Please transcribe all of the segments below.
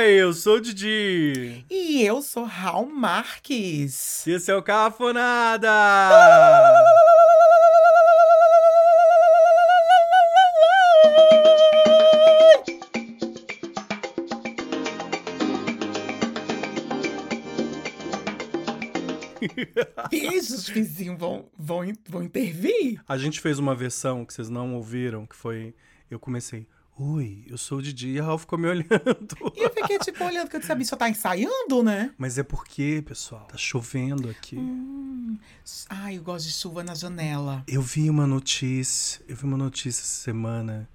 Oi, eu sou o Didi. E eu sou Raul Marques. E esse é o Cafonada. Beijos, vizinho, vão, vão, vão intervir. A gente fez uma versão que vocês não ouviram, que foi... Eu comecei... Oi, eu sou o Didi e a Raul ficou me olhando. E eu fiquei tipo olhando que eu disse, a bicha tá ensaiando, né? Mas é porque, pessoal, tá chovendo aqui. Hum, ai, eu gosto de chuva na janela. Eu vi uma notícia, eu vi uma notícia essa semana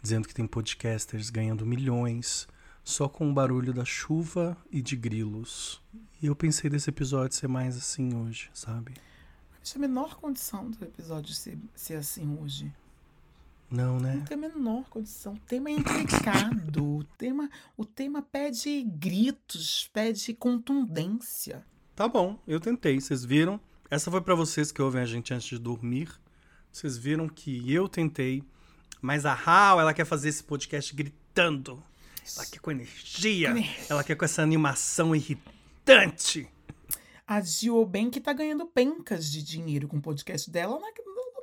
dizendo que tem podcasters ganhando milhões só com o barulho da chuva e de grilos. E eu pensei desse episódio ser mais assim hoje, sabe? Tinha a menor condição do episódio ser, ser assim hoje. Não, né? Não tem a menor condição. O tema é intricado. o, tema, o tema pede gritos, pede contundência. Tá bom, eu tentei. Vocês viram? Essa foi para vocês que ouvem a gente antes de dormir. Vocês viram que eu tentei, mas a Hal, ela quer fazer esse podcast gritando. Ela quer com energia. Ela quer com essa animação irritante. A Gio bem que tá ganhando pencas de dinheiro com o podcast dela na,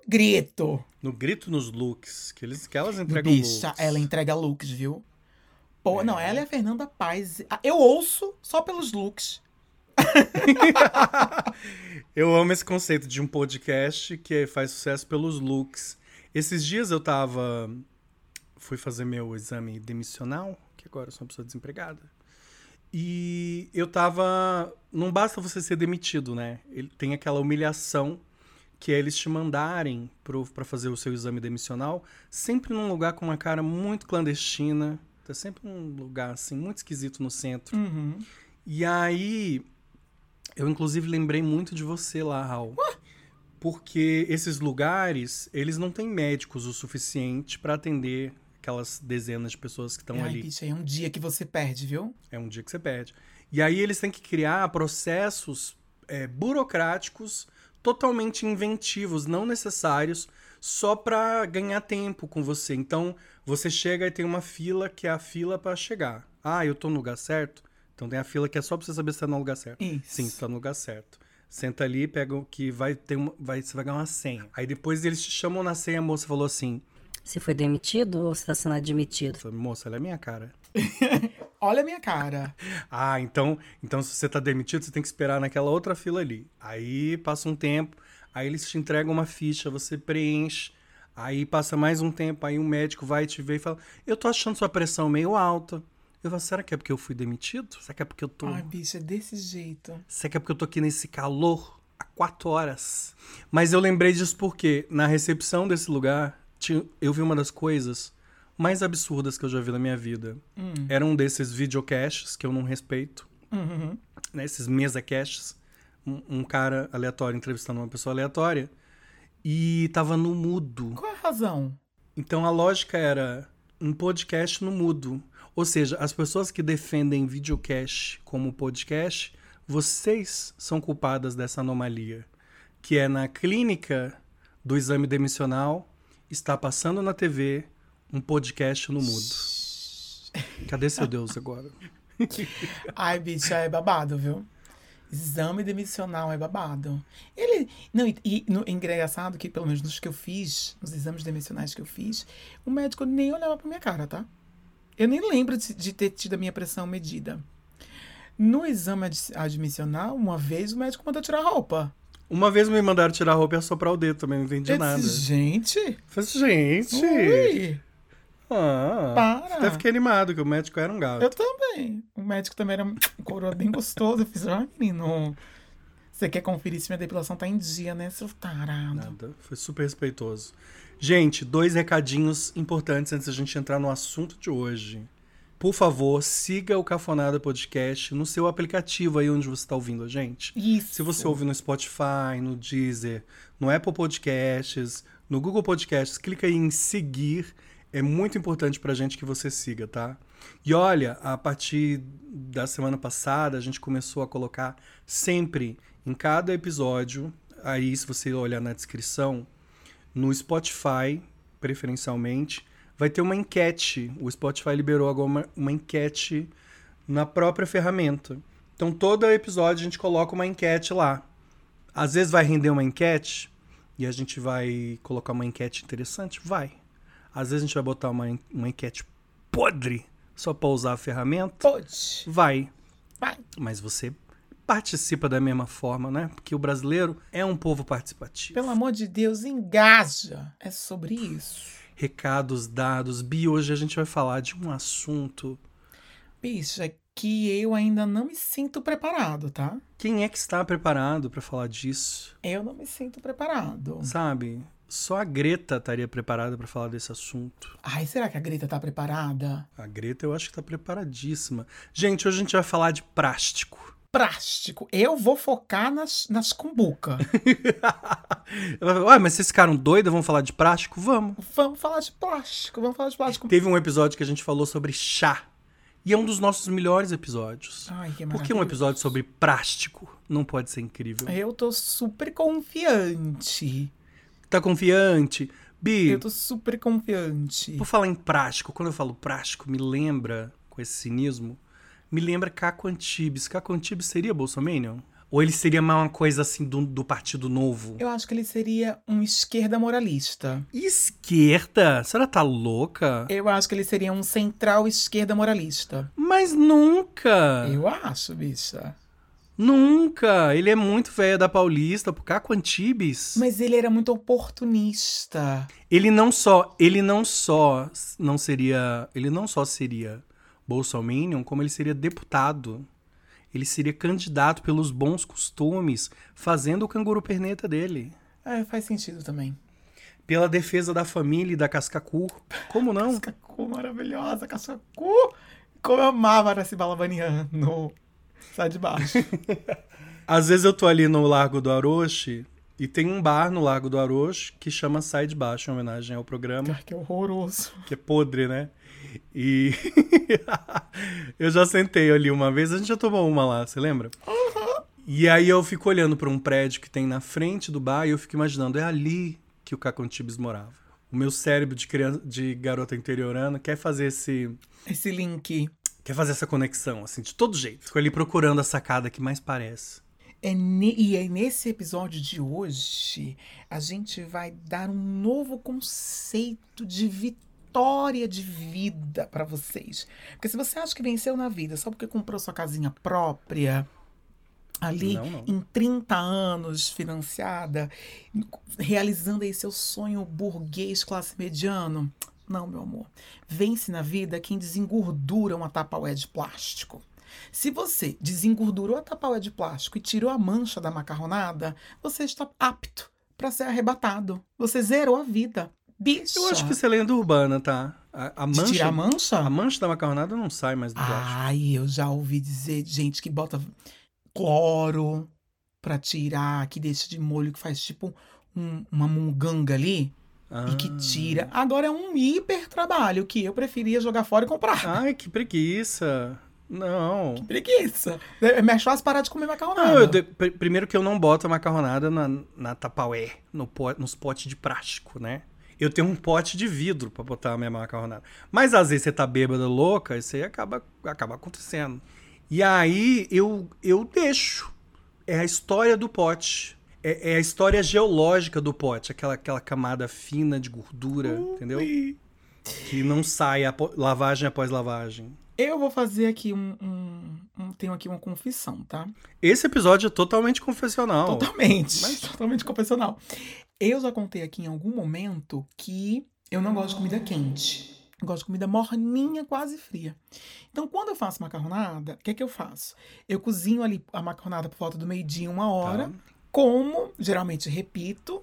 grito. No grito nos looks, que, eles, que elas entregam Bicha, looks. ela entrega looks, viu? Pô, é. não, ela é a Fernanda Paz. Ah, eu ouço só pelos looks. eu amo esse conceito de um podcast que faz sucesso pelos looks. Esses dias eu tava. Fui fazer meu exame demissional, que agora eu sou uma pessoa desempregada. E eu tava. Não basta você ser demitido, né? Ele tem aquela humilhação que é eles te mandarem para fazer o seu exame demissional, sempre num lugar com uma cara muito clandestina, tá sempre num lugar assim muito esquisito no centro. Uhum. E aí eu inclusive lembrei muito de você lá, Raul. Porque esses lugares, eles não têm médicos o suficiente para atender aquelas dezenas de pessoas que estão ali. Bicha, é um dia que você perde, viu? É um dia que você perde. E aí eles têm que criar processos é, burocráticos totalmente inventivos, não necessários, só para ganhar tempo com você. Então, você chega e tem uma fila que é a fila para chegar. Ah, eu tô no lugar certo? Então tem a fila que é só pra você saber se tá no lugar certo. Isso. Sim, você tá no lugar certo. Senta ali, pega o que vai ter uma, vai, você vai ganhar uma senha. Aí depois eles te chamam na senha, a moça falou assim: Você foi demitido ou você tá sendo admitido? falei, moça, ela é minha cara. Olha a minha cara. ah, então, então se você tá demitido, você tem que esperar naquela outra fila ali. Aí passa um tempo, aí eles te entregam uma ficha, você preenche. Aí passa mais um tempo, aí um médico vai te ver e fala: Eu tô achando sua pressão meio alta. Eu falo, será que é porque eu fui demitido? Será que é porque eu tô. Ai, bicho, é desse jeito. Será que é porque eu tô aqui nesse calor há quatro horas? Mas eu lembrei disso porque na recepção desse lugar, eu vi uma das coisas mais absurdas que eu já vi na minha vida. Hum. Era um desses videocasts que eu não respeito. Uhum. Né, esses mesa casts. Um, um, cara aleatório entrevistando uma pessoa aleatória. E tava no mudo. Qual a razão? Então a lógica era um podcast no mudo. Ou seja, as pessoas que defendem videocast como podcast, vocês são culpadas dessa anomalia. Que é na clínica do exame demissional, está passando na TV um podcast no mudo. Cadê seu Deus agora? Ai, bicha, é babado, viu? Exame demissional é babado. Ele. Não, e, e no, é engraçado que, pelo menos nos que eu fiz, nos exames demissionais que eu fiz, o médico nem olhava pra minha cara, tá? Eu nem lembro de, de ter tido a minha pressão medida. No exame admissional, uma vez o médico mandou tirar a roupa. Uma vez me mandaram tirar a roupa e assoprar o dedo também, não entendi eu nada. Disse, gente! Falei, gente! Ui. Ah, Para. até fiquei animado, que o médico era um gato. Eu também. O médico também era um coroa bem gostoso. Eu fiz, ah, menino. Você quer conferir se minha depilação tá em dia, né, seu tarado? Nada. Foi super respeitoso. Gente, dois recadinhos importantes antes da gente entrar no assunto de hoje. Por favor, siga o Cafonada Podcast no seu aplicativo aí onde você está ouvindo a gente. Isso. Se você ouve no Spotify, no Deezer, no Apple Podcasts, no Google Podcasts, clica aí em seguir é muito importante para a gente que você siga, tá? E olha, a partir da semana passada, a gente começou a colocar sempre em cada episódio, aí se você olhar na descrição, no Spotify, preferencialmente, vai ter uma enquete. O Spotify liberou agora uma, uma enquete na própria ferramenta. Então, todo episódio a gente coloca uma enquete lá. Às vezes vai render uma enquete e a gente vai colocar uma enquete interessante? Vai. Às vezes a gente vai botar uma, uma enquete podre só para usar a ferramenta? Pode. Vai. Vai. Mas você participa da mesma forma, né? Porque o brasileiro é um povo participativo. Pelo amor de Deus, engaja. É sobre isso. Recados dados. Bi, hoje a gente vai falar de um assunto. Bicha, que eu ainda não me sinto preparado, tá? Quem é que está preparado para falar disso? Eu não me sinto preparado. Sabe? Só a Greta estaria preparada para falar desse assunto. Ai, será que a Greta tá preparada? A Greta eu acho que tá preparadíssima. Gente, hoje a gente vai falar de plástico. Plástico. Eu vou focar nas, nas cumbuca. Ué, mas vocês ficaram doidos? Vamos falar de plástico? Vamos. vamos falar de plástico. Vamos falar de plástico. Teve um episódio que a gente falou sobre chá. E é um dos nossos melhores episódios. Ai, que Por que um episódio sobre plástico não pode ser incrível? Eu tô super confiante. Tá confiante? Bi, Eu tô super confiante. por falar em prático, quando eu falo prático, me lembra, com esse cinismo, me lembra Caco Antibes. Caco Antibes seria Bolsominion? Ou ele seria mais uma coisa assim do, do Partido Novo? Eu acho que ele seria um esquerda moralista. Esquerda? A senhora tá louca? Eu acho que ele seria um central esquerda moralista. Mas nunca! Eu acho, bicha. Nunca! Ele é muito velho da Paulista, pro Caco Antibes. Mas ele era muito oportunista. Ele não só, ele não só não seria, ele não só seria bolsominion, como ele seria deputado. Ele seria candidato pelos bons costumes, fazendo o canguru perneta dele. É, faz sentido também. Pela defesa da família e da Cascacu. Como não? Cascacu maravilhosa, Cascacu. Como eu amava Araci Balabaniano. Sai de baixo. Às vezes eu tô ali no Largo do Aroche e tem um bar no Largo do Aroche que chama Sai de Baixo, em homenagem ao programa. Ai, que horroroso. que é podre, né? E eu já sentei ali uma vez, a gente já tomou uma lá, você lembra? E aí eu fico olhando para um prédio que tem na frente do bar e eu fico imaginando, é ali que o Caco Antibes morava. O meu cérebro de criança, de garota interiorana quer fazer esse, Esse link. Quer fazer essa conexão, assim, de todo jeito. Fico ali procurando a sacada que mais parece. É e é nesse episódio de hoje a gente vai dar um novo conceito de vitória de vida pra vocês. Porque se você acha que venceu na vida só porque comprou sua casinha própria, ali Não, não. em 30 anos financiada, realizando aí seu sonho burguês classe mediano, não, meu amor. Vence na vida quem desengordura uma tapaué de plástico. Se você desengordurou a tapaué de plástico e tirou a mancha da macarronada, você está apto para ser arrebatado. Você zerou a vida. Bicho. Eu acho que isso é lenda urbana, tá? A, a De mancha, tirar a mancha? a mancha da macarronada não sai mais do plástico. Ai, eu já ouvi dizer de gente que bota cloro pra tirar, que deixa de molho, que faz tipo um- uma munganga ali e que Ah. tira. Agora é um hiper trabalho que eu preferia jogar fora e comprar. Ai, que preguiça. Não. Preguiça. É mais fácil parar de comer macarronada. Não, de- pr- primeiro que eu não boto a macarronada na, na tapaué, no po- nos potes de plástico, né? Eu tenho um pote de vidro pra botar a minha macarronada. Mas às vezes você tá bêbada, louca, isso aí acaba, acaba acontecendo. E aí eu, eu deixo. É a história do pote. É, é a história geológica do pote. Aquela, aquela camada fina de gordura, entendeu? Que não sai apo- lavagem após lavagem. Eu vou fazer aqui um, um- um- Tenho aqui uma confissão, tá? Esse episódio é totalmente confessional. Totalmente. Mas- Totalmente confessional. Eu já contei aqui em algum momento que eu não gosto de comida quente. Eu gosto de comida morninha, quase fria. Então, quando eu faço macarronada, o que é que eu faço? Eu cozinho ali a macarronada por volta do meio-dia, uma hora. Tá. Como, geralmente repito.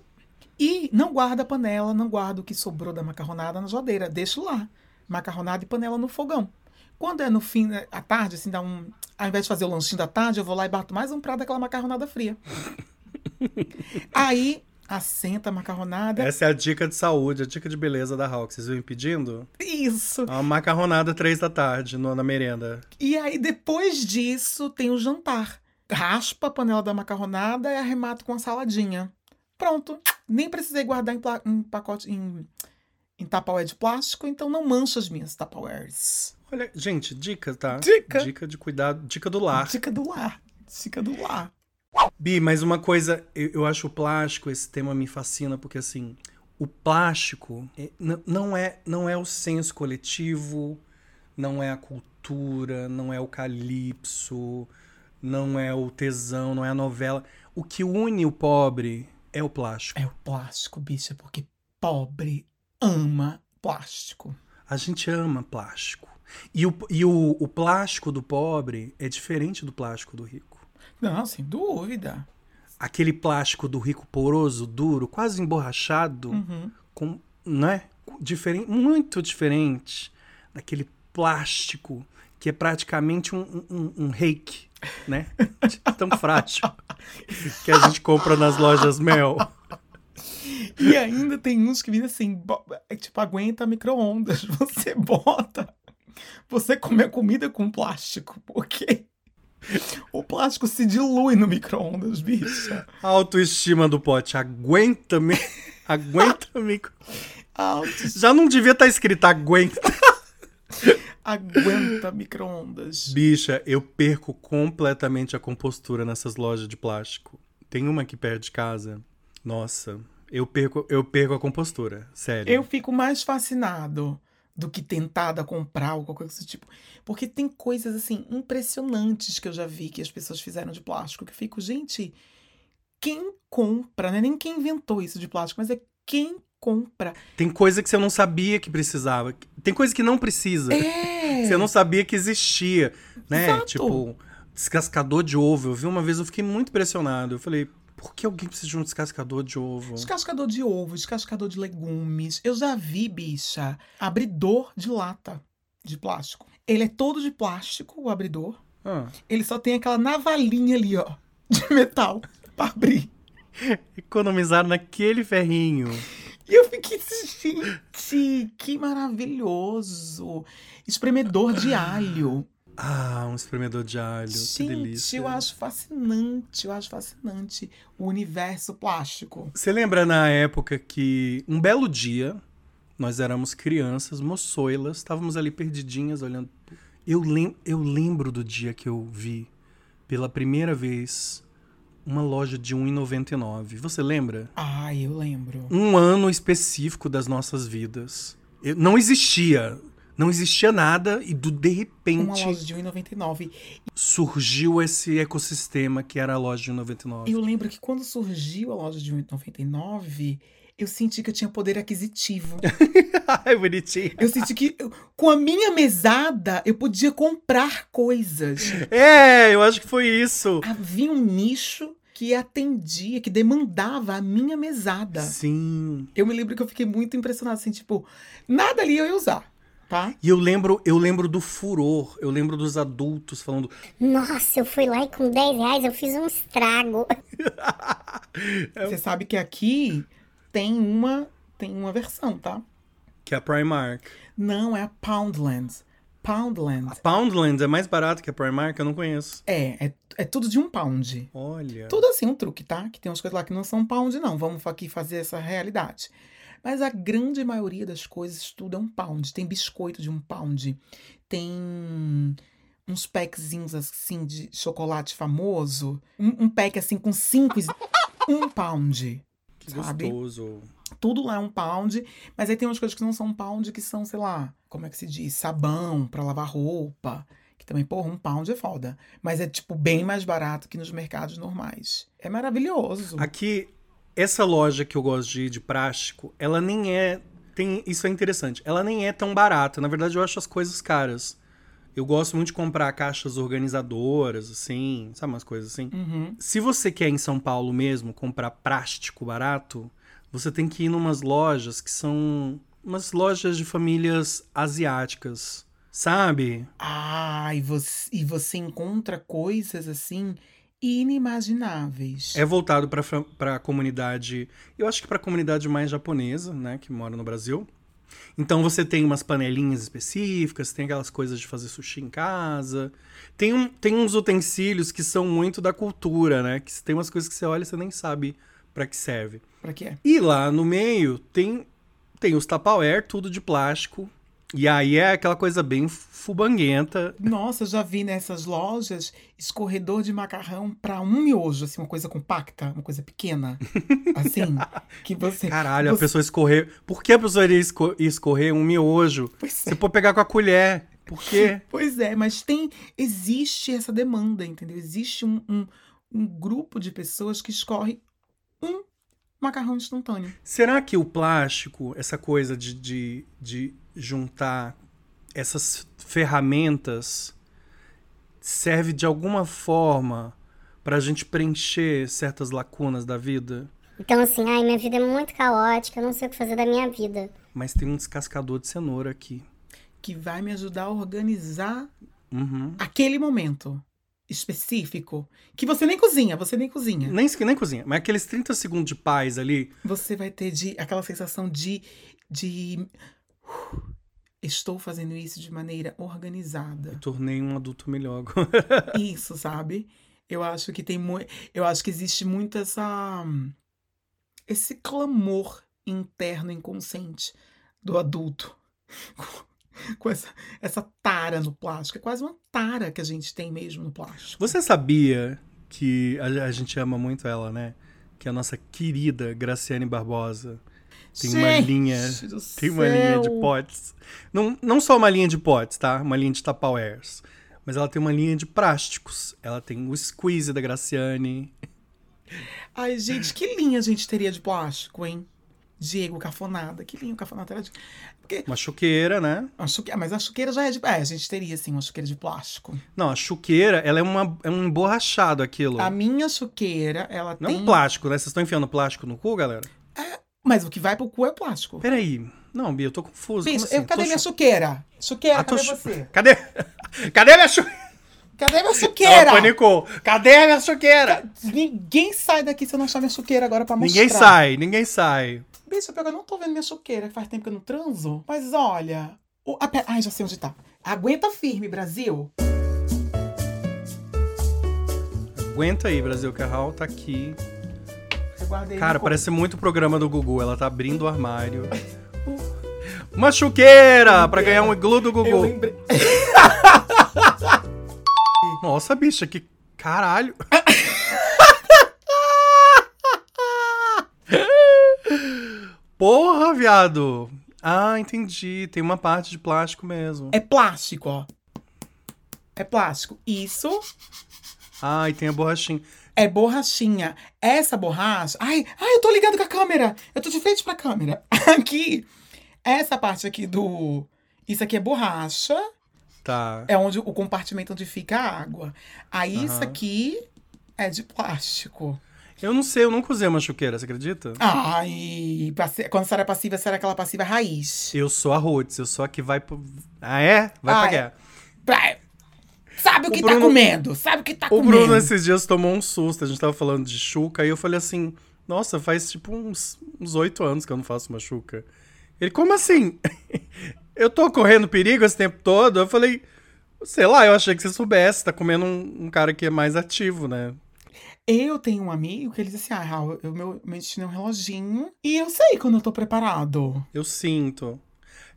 E não guardo a panela, não guardo o que sobrou da macarronada na geladeira. Deixo lá. Macarronada e panela no fogão. Quando é no fim, né, à tarde, assim, dá um. Ao invés de fazer o lanchinho da tarde, eu vou lá e bato mais um prato daquela macarronada fria. Aí, assenta a macarronada. Essa é a dica de saúde, a dica de beleza da Hawk. Vocês vêm pedindo? Isso. Uma macarronada três da tarde no- na merenda. E aí, depois disso, tem o jantar. Raspa a panela da macarronada e arremato com a saladinha. Pronto. Nem precisei guardar em, em pacote, em, em tapaué de plástico, então não mancha as minhas tapaués. Olha, gente, dica, tá? Dica. Dica de cuidado, dica do lar. Dica do lar. Dica do lar. Bi, mas uma coisa, eu, eu acho o plástico, esse tema me fascina, porque assim, o plástico é- não, é, não é o senso coletivo, não é a cultura, não é o calypso, não é o tesão, não é a novela. O que une o pobre é o plástico. É o plástico, bicha, porque pobre ama plástico. A gente ama plástico. E, o, e o, o plástico do pobre é diferente do plástico do rico. Não, sem dúvida. Aquele plástico do rico poroso, duro, quase emborrachado, Uhum. com, né? Diferente, muito diferente daquele plástico que é praticamente um, um, um reiki, né? Tão frágil que a gente compra nas lojas Mel. E ainda tem uns que vêm assim, é tipo, aguenta micro-ondas. Você bota. Você come a comida com plástico, porque o plástico se dilui no micro-ondas, bicha. A autoestima do pote, aguenta-me, aguenta-me. Altos, Já não devia estar escrito aguenta. aguenta micro-ondas. Bicha, eu perco completamente a compostura nessas lojas de plástico. Tem uma aqui perto de casa. Nossa, eu perco, eu perco a compostura, sério. Eu fico mais fascinado do que tentada a comprar ou qualquer coisa desse tipo. Porque tem coisas, assim, impressionantes que eu já vi que as pessoas fizeram de plástico. Que eu fico, gente, quem compra, não é nem quem inventou isso de plástico, mas é quem compra. Tem coisa que você não sabia que precisava. Tem coisa que não precisa. É! Você não sabia que existia, né? Exato. Tipo, descascador de ovo. Eu vi uma vez, eu fiquei muito impressionado. Eu falei, por que alguém precisa de um descascador de ovo? Descascador de ovo, descascador de legumes. Eu já vi, bicha, abridor de lata de plástico. Ele é todo de plástico, o abridor. Ah, Ele só tem aquela navalinha ali, ó, de metal pra abrir. economizaram naquele ferrinho. E eu fiquei, gente, que maravilhoso. Espremedor de alho. Ah, um espremedor de alho. que Gente, delícia. eu acho fascinante, eu acho fascinante o universo plástico. Você lembra na época que um belo dia nós éramos crianças, moçoilas, estávamos ali perdidinhas olhando. Eu, lem eu lembro do dia que eu vi pela primeira vez uma loja de R$ 1,99. Você lembra? Ai, eu lembro. Um ano específico das nossas vidas. Eu- não existia. Não existia nada e do de Uma repente loja de 1,99. surgiu esse ecossistema que era a loja de 1,99. Eu lembro que quando surgiu a loja de 1,99, eu senti que eu tinha poder aquisitivo. Ai, bonitinho. Eu senti que eu- com a minha mesada eu podia comprar coisas. É, eu acho que foi isso. Havia um nicho que atendia, que demandava a minha mesada. Sim. Eu me lembro que eu fiquei muito impressionada, assim, tipo, nada ali eu ia usar, tá? E eu lembro, eu lembro do furor, eu lembro dos adultos falando. Nossa, eu fui lá e com 10 reais eu fiz um estrago. Você sabe que aqui tem uma, tem uma versão, tá? Que é a Primark. Não, é a Poundland. Poundland. A Poundland é mais barata que a Primark, eu não conheço. É, é, é tudo de um pound. Olha. Tudo assim, um truque, tá? Que tem umas coisas lá que não são pound, não. Vamos aqui fazer essa realidade. Mas a grande maioria das coisas, tudo é um pound. Tem biscoito de um pound. Tem uns packzinhos assim de chocolate famoso. Um, um pack assim com cinco. Um pound. Que sabe? gostoso. Tudo lá é um pound. Mas aí tem umas coisas que não são um pound, que são, sei lá, como é que se diz? Sabão pra lavar roupa. Que também, porra, um pound é foda. Mas é, tipo, bem mais barato que nos mercados normais. É maravilhoso. Aqui, essa loja que eu gosto de ir de plástico, ela nem é. Tem, isso é interessante. Ela nem é tão barata. Na verdade, eu acho as coisas caras. Eu gosto muito de comprar caixas organizadoras, assim, sabe umas coisas assim. Uhum. Se você quer em São Paulo mesmo comprar plástico barato, você tem que ir numas lojas que são umas lojas de famílias asiáticas, sabe? Ah, e você, e você encontra coisas assim inimagináveis. É voltado para para a comunidade, eu acho que para a comunidade mais japonesa, né, que mora no Brasil. Então você tem umas panelinhas específicas, tem aquelas coisas de fazer sushi em casa. Tem, um, tem uns utensílios que são muito da cultura, né? Que tem umas coisas que você olha e você nem sabe para que serve. Pra quê? E lá no meio tem tem os Tupperware, tudo de plástico. E aí é aquela coisa bem fubanguenta. Nossa, eu já vi nessas lojas escorredor de macarrão pra um miojo, assim, uma coisa compacta, uma coisa pequena. Assim, que você. Caralho, a você- pessoa escorrer. Por que a pessoa iria esco- escorrer um miojo? Pois Você pode pegar com a colher. Por quê? Pois é, mas tem. Existe essa demanda, entendeu? Existe um, um, um grupo de pessoas que escorre um macarrão instantâneo. Será que o plástico, essa coisa de, de, de juntar essas ferramentas, serve de alguma forma pra gente preencher certas lacunas da vida? Então, assim, ai, minha vida é muito caótica, eu não sei o que fazer da minha vida. Mas tem um descascador de cenoura aqui. Que vai me ajudar a organizar Uhum. aquele momento específico. Que você nem cozinha, você nem cozinha. Nem, nem cozinha, mas aqueles 30 segundos de paz ali. Você vai ter de, aquela sensação de. de estou fazendo isso de maneira organizada. Tornei um adulto melhor. Isso, sabe? Eu acho que tem muito. Eu acho que existe muito essa. Esse clamor interno inconsciente do adulto. Com essa, essa tara no plástico. É quase uma tara que a gente tem mesmo no plástico. Você sabia que a, a gente ama muito ela, né? Que a nossa querida Graciane Barbosa tem uma linha. Tem uma linha de potes. Não, não só uma linha de potes, tá? Uma linha de Tupperwares. Mas ela tem uma linha de plásticos. Ela tem o squeeze da Graciane. Ai, gente, que linha a gente teria de plástico, hein? Diego Cafonada. Que linha o Cafonada era de. Porque. Uma chuqueira, né? Ah, Mas a chuqueira já é de. É, a gente teria, sim, uma chuqueira de plástico. Não, a chuqueira, ela é, uma, é um emborrachado aquilo. A minha chuqueira, ela Não é tem. um plástico, né? Vocês estão enfiando plástico no cu, galera? Mas o que vai pro cu é plástico. Peraí. Não, Bia, eu tô confuso. Bicho, assim? eu, cadê Tô minha chuqueira? Chuqueira, Ah, cadê você? Cadê? Cadê minha chuqueira? Cadê minha Ela chuqueira? panicou. Cadê minha chuqueira? Ninguém sai daqui se eu não achar minha chuqueira agora pra mostrar. Ninguém sai, ninguém sai. Bicho, eu não tô vendo minha chuqueira, que faz tempo que eu não transo. Mas olha. O... a Ai, já sei onde tá. Aguenta firme, Brasil. Aguenta aí, Brasil Carral tá aqui. Eu guardei Cara, parece muito o programa do Gugu. Ela tá abrindo o armário. Uma chuqueira pra ganhar um iglu do Eu Gugu. lembrei. Nossa, bicha, que caralho. Porra, viado. Ah, entendi. Tem uma parte de plástico mesmo. É plástico, ó. É plástico. Isso Ah, e tem a borrachinha. É borrachinha. Essa borracha. Ai, ai, eu tô ligado com a câmera. Eu tô de frente pra câmera. Aqui. Essa parte aqui do. Isso aqui é borracha. Tá. É onde o compartimento onde fica a água. Aí isso Aham. aqui é de plástico. Eu não sei, eu nunca usei uma chuqueira, você acredita? Ai, quando será passiva, será aquela passiva raiz. Eu sou a Roots, eu sou a que vai pro. Ah, é? Vai Ah, pra é. guerra. Sabe o O que Bruno- tá comendo? Sabe o que tá O comendo? Bruno esses dias tomou um susto. A gente tava falando de chuca e eu falei assim: Nossa, faz tipo uns uns oito anos que eu não faço uma chuca. Ele, como assim? eu tô correndo perigo esse tempo todo? Eu falei, sei lá, eu achei que você soubesse, tá comendo um, um cara que é mais ativo, né? Eu tenho um amigo que ele diz assim: ah, Raul, eu, meu, meu destino é um reloginho e eu sei quando eu tô preparado. Eu sinto.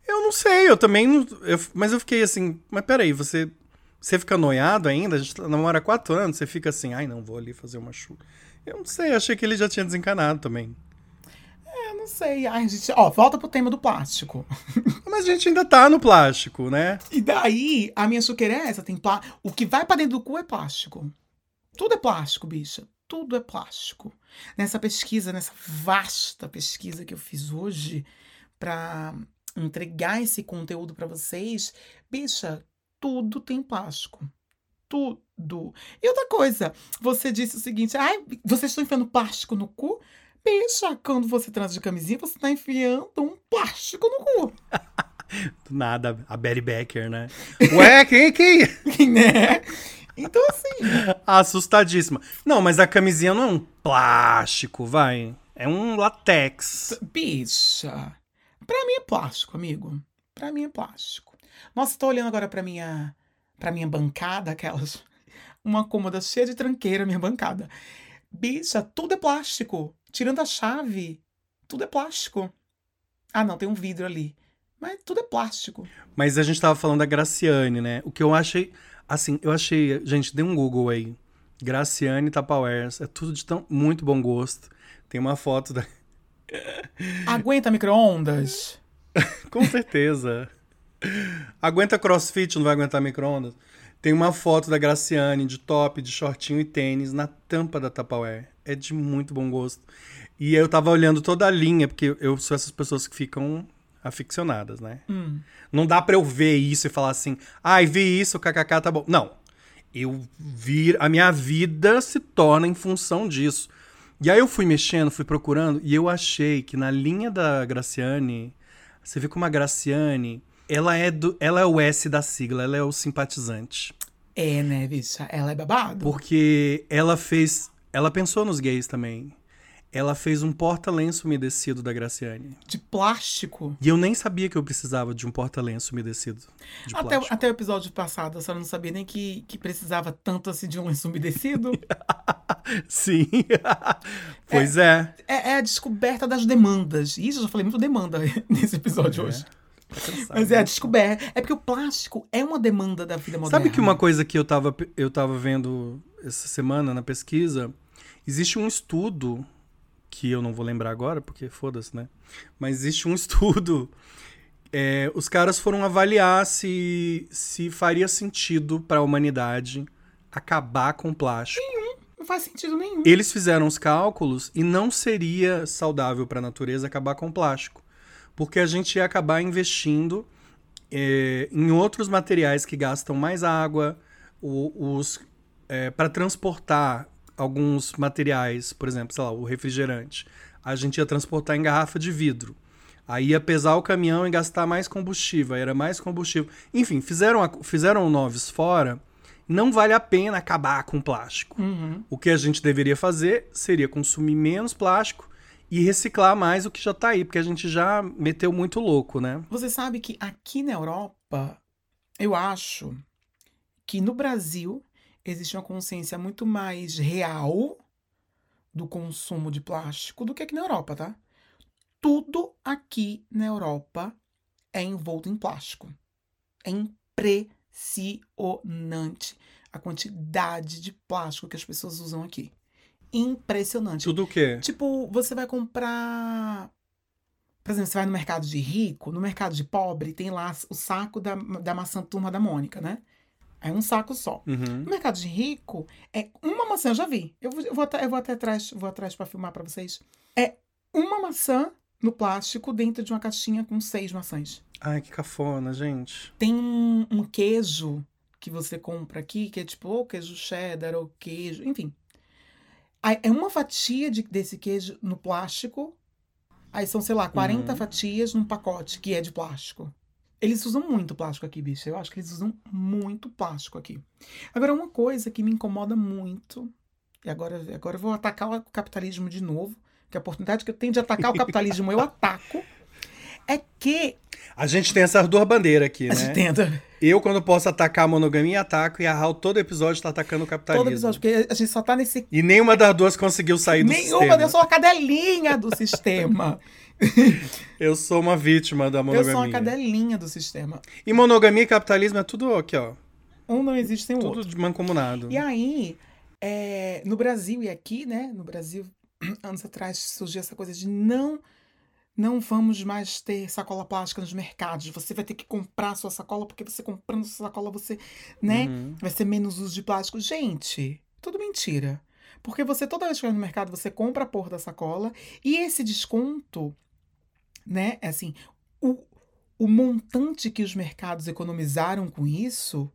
Eu não sei, eu também não. eu- mas eu fiquei assim, mas peraí, você. Você fica noiado ainda? A gente namora há quatro anos, você fica assim, ai não, vou ali fazer uma chuca. Eu não sei, achei que ele já tinha desencanado também. Eu não sei. Ai, gente, ó, volta pro tema do plástico. Mas a gente ainda tá no plástico, né? E daí, a minha suqueira é essa: tem plá... o que vai pra dentro do cu é plástico. Tudo é plástico, bicha. Tudo é plástico. Nessa pesquisa, nessa vasta pesquisa que eu fiz hoje pra entregar esse conteúdo pra vocês, bicha, tudo tem plástico. Tudo. E outra coisa, você disse o seguinte: ai, vocês estão enfiando plástico no cu? Bicha, quando você transa de camisinha, você tá enfiando um plástico no cu. Do nada, a Betty Becker, né? Ué, quem que. né? Então, assim, Assustadíssima. Não, mas a camisinha não é um plástico, vai. É um latex. bicha. Pra mim é plástico, amigo. Pra mim é plástico. Nossa, tô olhando agora pra minha, pra minha bancada, aquelas. Uma cômoda cheia de tranqueira, minha bancada. Bicha, tudo é plástico. Tirando a chave, tudo é plástico. Ah, não, tem um vidro ali. Mas tudo é plástico. Mas a gente tava falando da Graciane, né? O que eu achei. Assim, eu achei. Gente, dê um Google aí. Graciane Tupperwares. É tudo de tão, muito bom gosto. Tem uma foto da. Aguenta micro-ondas? Com certeza. Aguenta crossfit, não vai aguentar micro-ondas? Tem uma foto da Graciane de top, de shortinho e tênis na tampa da Tupperware. É de muito bom gosto. E eu tava olhando toda a linha, porque eu sou essas pessoas que ficam aficionadas, né? Hum. Não dá pra eu ver isso e falar assim, ai, vi isso, kkk, tá bom. Não. Eu vi, a minha vida se torna em função disso. E aí eu fui mexendo, fui procurando, e eu achei que na linha da Graciane, você vê como a Graciane, ela é, do, ela é o S da sigla, ela é o simpatizante. É, né, bicha? Ela é babado. Porque ela fez, ela pensou nos gays também. Ela fez um porta-lenço umedecido da Graciane. De plástico. E eu nem sabia que eu precisava de um porta-lenço umedecido de Até, plástico. até o episódio passado, a senhora não sabia nem que, que precisava tanto assim de um lenço umedecido. Sim. pois é. é, é a descoberta das demandas. Isso, eu já falei muito demanda nesse episódio É. hoje. Mas é a né? descoberta. É porque o plástico é uma demanda da vida moderna. Sabe que uma coisa que eu tava, eu tava vendo essa semana na pesquisa? Existe um estudo, que eu não vou lembrar agora, porque foda-se, né? Mas existe um estudo. é, os caras foram avaliar se, se faria sentido para a humanidade acabar com o plástico. Não faz sentido nenhum. Eles fizeram os cálculos e não seria saudável para a natureza acabar com o plástico. Porque a gente ia acabar investindo é, em outros materiais que gastam mais água, o- os para transportar alguns materiais, por exemplo, sei lá, o refrigerante. A gente ia transportar em garrafa de vidro. Aí ia pesar o caminhão e gastar mais combustível, era mais combustível. Enfim, fizeram, a- fizeram noves fora. Não vale a pena acabar com plástico. Uhum. O que a gente deveria fazer seria consumir menos plástico e reciclar mais o que já tá aí, porque a gente já meteu muito louco, né? Você sabe que aqui na Europa, eu acho que no Brasil existe uma consciência muito mais real do consumo de plástico do que aqui na Europa, tá? Tudo aqui na Europa é envolto em plástico. É impressionante a quantidade de plástico que as pessoas usam aqui. Impressionante. Tudo o quê? Tipo, você vai comprar. Por exemplo, você vai no mercado de rico, no mercado de pobre, tem lá o saco da, da maçã turma da Mônica, né? É um saco só. Uhum. No mercado de rico, é uma maçã, eu já vi. Eu vou, eu vou até, eu vou até atrás, vou atrás para filmar para vocês. É uma maçã no plástico dentro de uma caixinha com seis maçãs. Ai, que cafona, gente. Tem um, um queijo que você compra aqui, que é tipo ou queijo cheddar ou queijo, enfim. É uma fatia de- desse queijo no plástico. Aí são, sei lá, 40 Uhum. fatias num pacote que é de plástico. Eles usam muito plástico aqui, bicho. Eu acho que eles usam muito plástico aqui. Agora, uma coisa que me incomoda muito, e agora, agora eu vou atacar o capitalismo de novo, que a oportunidade que eu tenho de atacar o capitalismo eu ataco, é que A gente tem essas duas bandeiras aqui, a né? gente tenta Eu, quando posso atacar a monogamia, ataco e a Raul todo episódio tá atacando o capitalismo. todo episódio, porque a gente só tá nesse. E nenhuma das duas conseguiu sair do Nenhuma, sistema. eu sou a cadelinha do sistema. Eu sou uma vítima da eu monogamia. sou a cadelinha do sistema. E monogamia e capitalismo é tudo aqui, ó. Um não existe sem o Tudo outro. de mancomunado. E aí, é, no Brasil e aqui, né? No Brasil, anos atrás, surgiu essa coisa de não. Não vamos mais ter sacola plástica nos mercados. Você vai ter que comprar sua sacola, porque você comprando sua sacola, você, né? Uhum. Vai ser menos uso de plástico. Gente, tudo mentira. Porque você, toda vez que vai no mercado, você compra a porra da sacola. E esse desconto, né? é Assim, o, o montante que os mercados economizaram com isso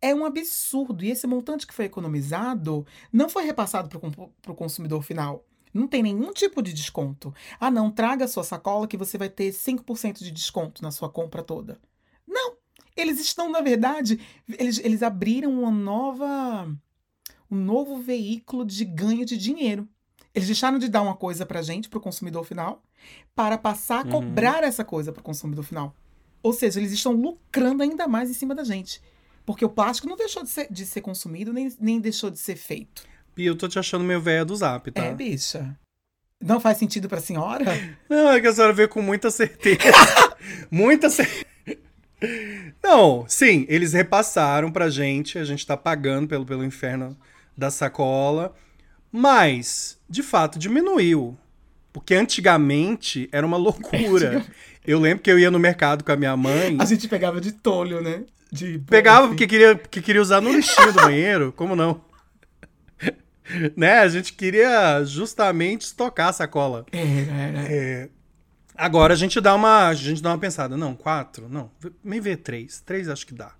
é um absurdo. E esse montante que foi economizado não foi repassado para o consumidor final. Não tem nenhum tipo de desconto. Ah, não, traga a sua sacola que você vai ter 5% de desconto na sua compra toda. Não! Eles estão, na verdade, eles, eles abriram uma nova. um novo veículo de ganho de dinheiro. Eles deixaram de dar uma coisa pra gente, pro consumidor final, para passar a Uhum. cobrar essa coisa pro consumidor final. Ou seja, eles estão lucrando ainda mais em cima da gente. Porque o plástico não deixou de ser, de ser consumido, nem, nem deixou de ser feito. Pia, eu tô te achando meio velha do zap, tá? É, bicha. Não faz sentido pra senhora? Não, é que a senhora veio com muita certeza. muita certeza. Não, sim, eles repassaram pra gente, a gente tá pagando pelo, pelo inferno da sacola, mas, de fato, diminuiu. Porque antigamente era uma loucura. Eu lembro que eu ia no mercado com a minha mãe, A gente pegava de tolho, né? De pegava porque queria, porque queria usar no lixinho do banheiro, como não? né? A gente queria justamente estocar a sacola. Era, era. É, agora a gente dá uma, a gente dá uma pensada, não, quatro, não, nem vê três, três acho que dá,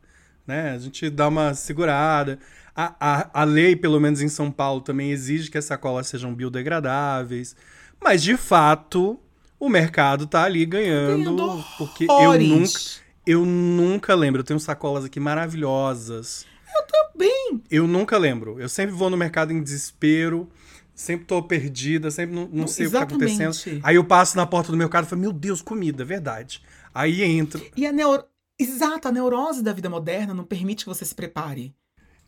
né? A gente dá uma segurada. A, a, a lei, pelo menos em São Paulo, também exige que as sacolas sejam biodegradáveis, mas de fato o mercado tá ali ganhando, Ganhando porque eu nunca, eu nunca lembro. Eu tenho sacolas aqui maravilhosas. Eu nunca lembro. Eu sempre vou no mercado em desespero, sempre tô perdida, sempre não, não sei o que tá Exatamente. acontecendo. Aí eu passo na porta do mercado e falo, meu Deus, comida, verdade. Aí entro. E a neuro... Exato, a neurose da vida moderna não permite que você se prepare.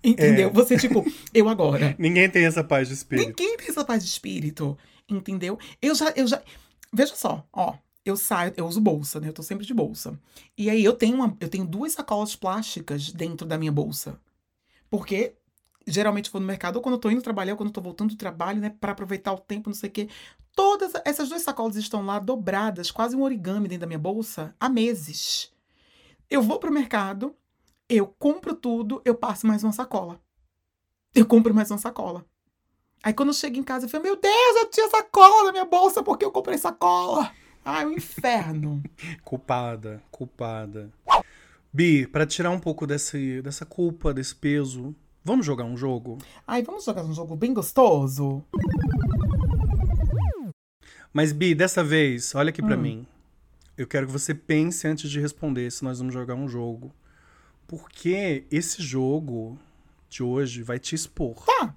Entendeu? É. Você, tipo, eu agora. Ninguém tem essa paz de espírito. Ninguém tem essa paz de espírito. Entendeu? Eu já, eu já. Veja só, ó. Eu saio, eu uso bolsa, né? Eu tô sempre de bolsa. E aí eu tenho, uma, eu tenho duas sacolas plásticas dentro da minha bolsa. Porque geralmente eu vou no mercado, ou quando eu tô indo trabalhar, ou quando eu tô voltando do trabalho, né? Pra aproveitar o tempo, não sei o quê. Todas essas duas sacolas estão lá dobradas, quase um origami dentro da minha bolsa, há meses. Eu vou pro mercado, eu compro tudo, eu passo mais uma sacola. Eu compro mais uma sacola. Aí quando eu chego em casa, eu falo, meu Deus, eu tinha sacola na minha bolsa, porque eu comprei sacola? Ai, o inferno. Culpada, culpada. Bi, pra tirar um pouco desse, dessa culpa, desse peso, vamos jogar um jogo? Ai, vamos jogar um jogo bem gostoso? Mas, Bi, dessa vez, olha aqui pra Hum. mim. Eu quero que você pense antes de responder se nós vamos jogar um jogo. Porque esse jogo de hoje vai te expor. Tá.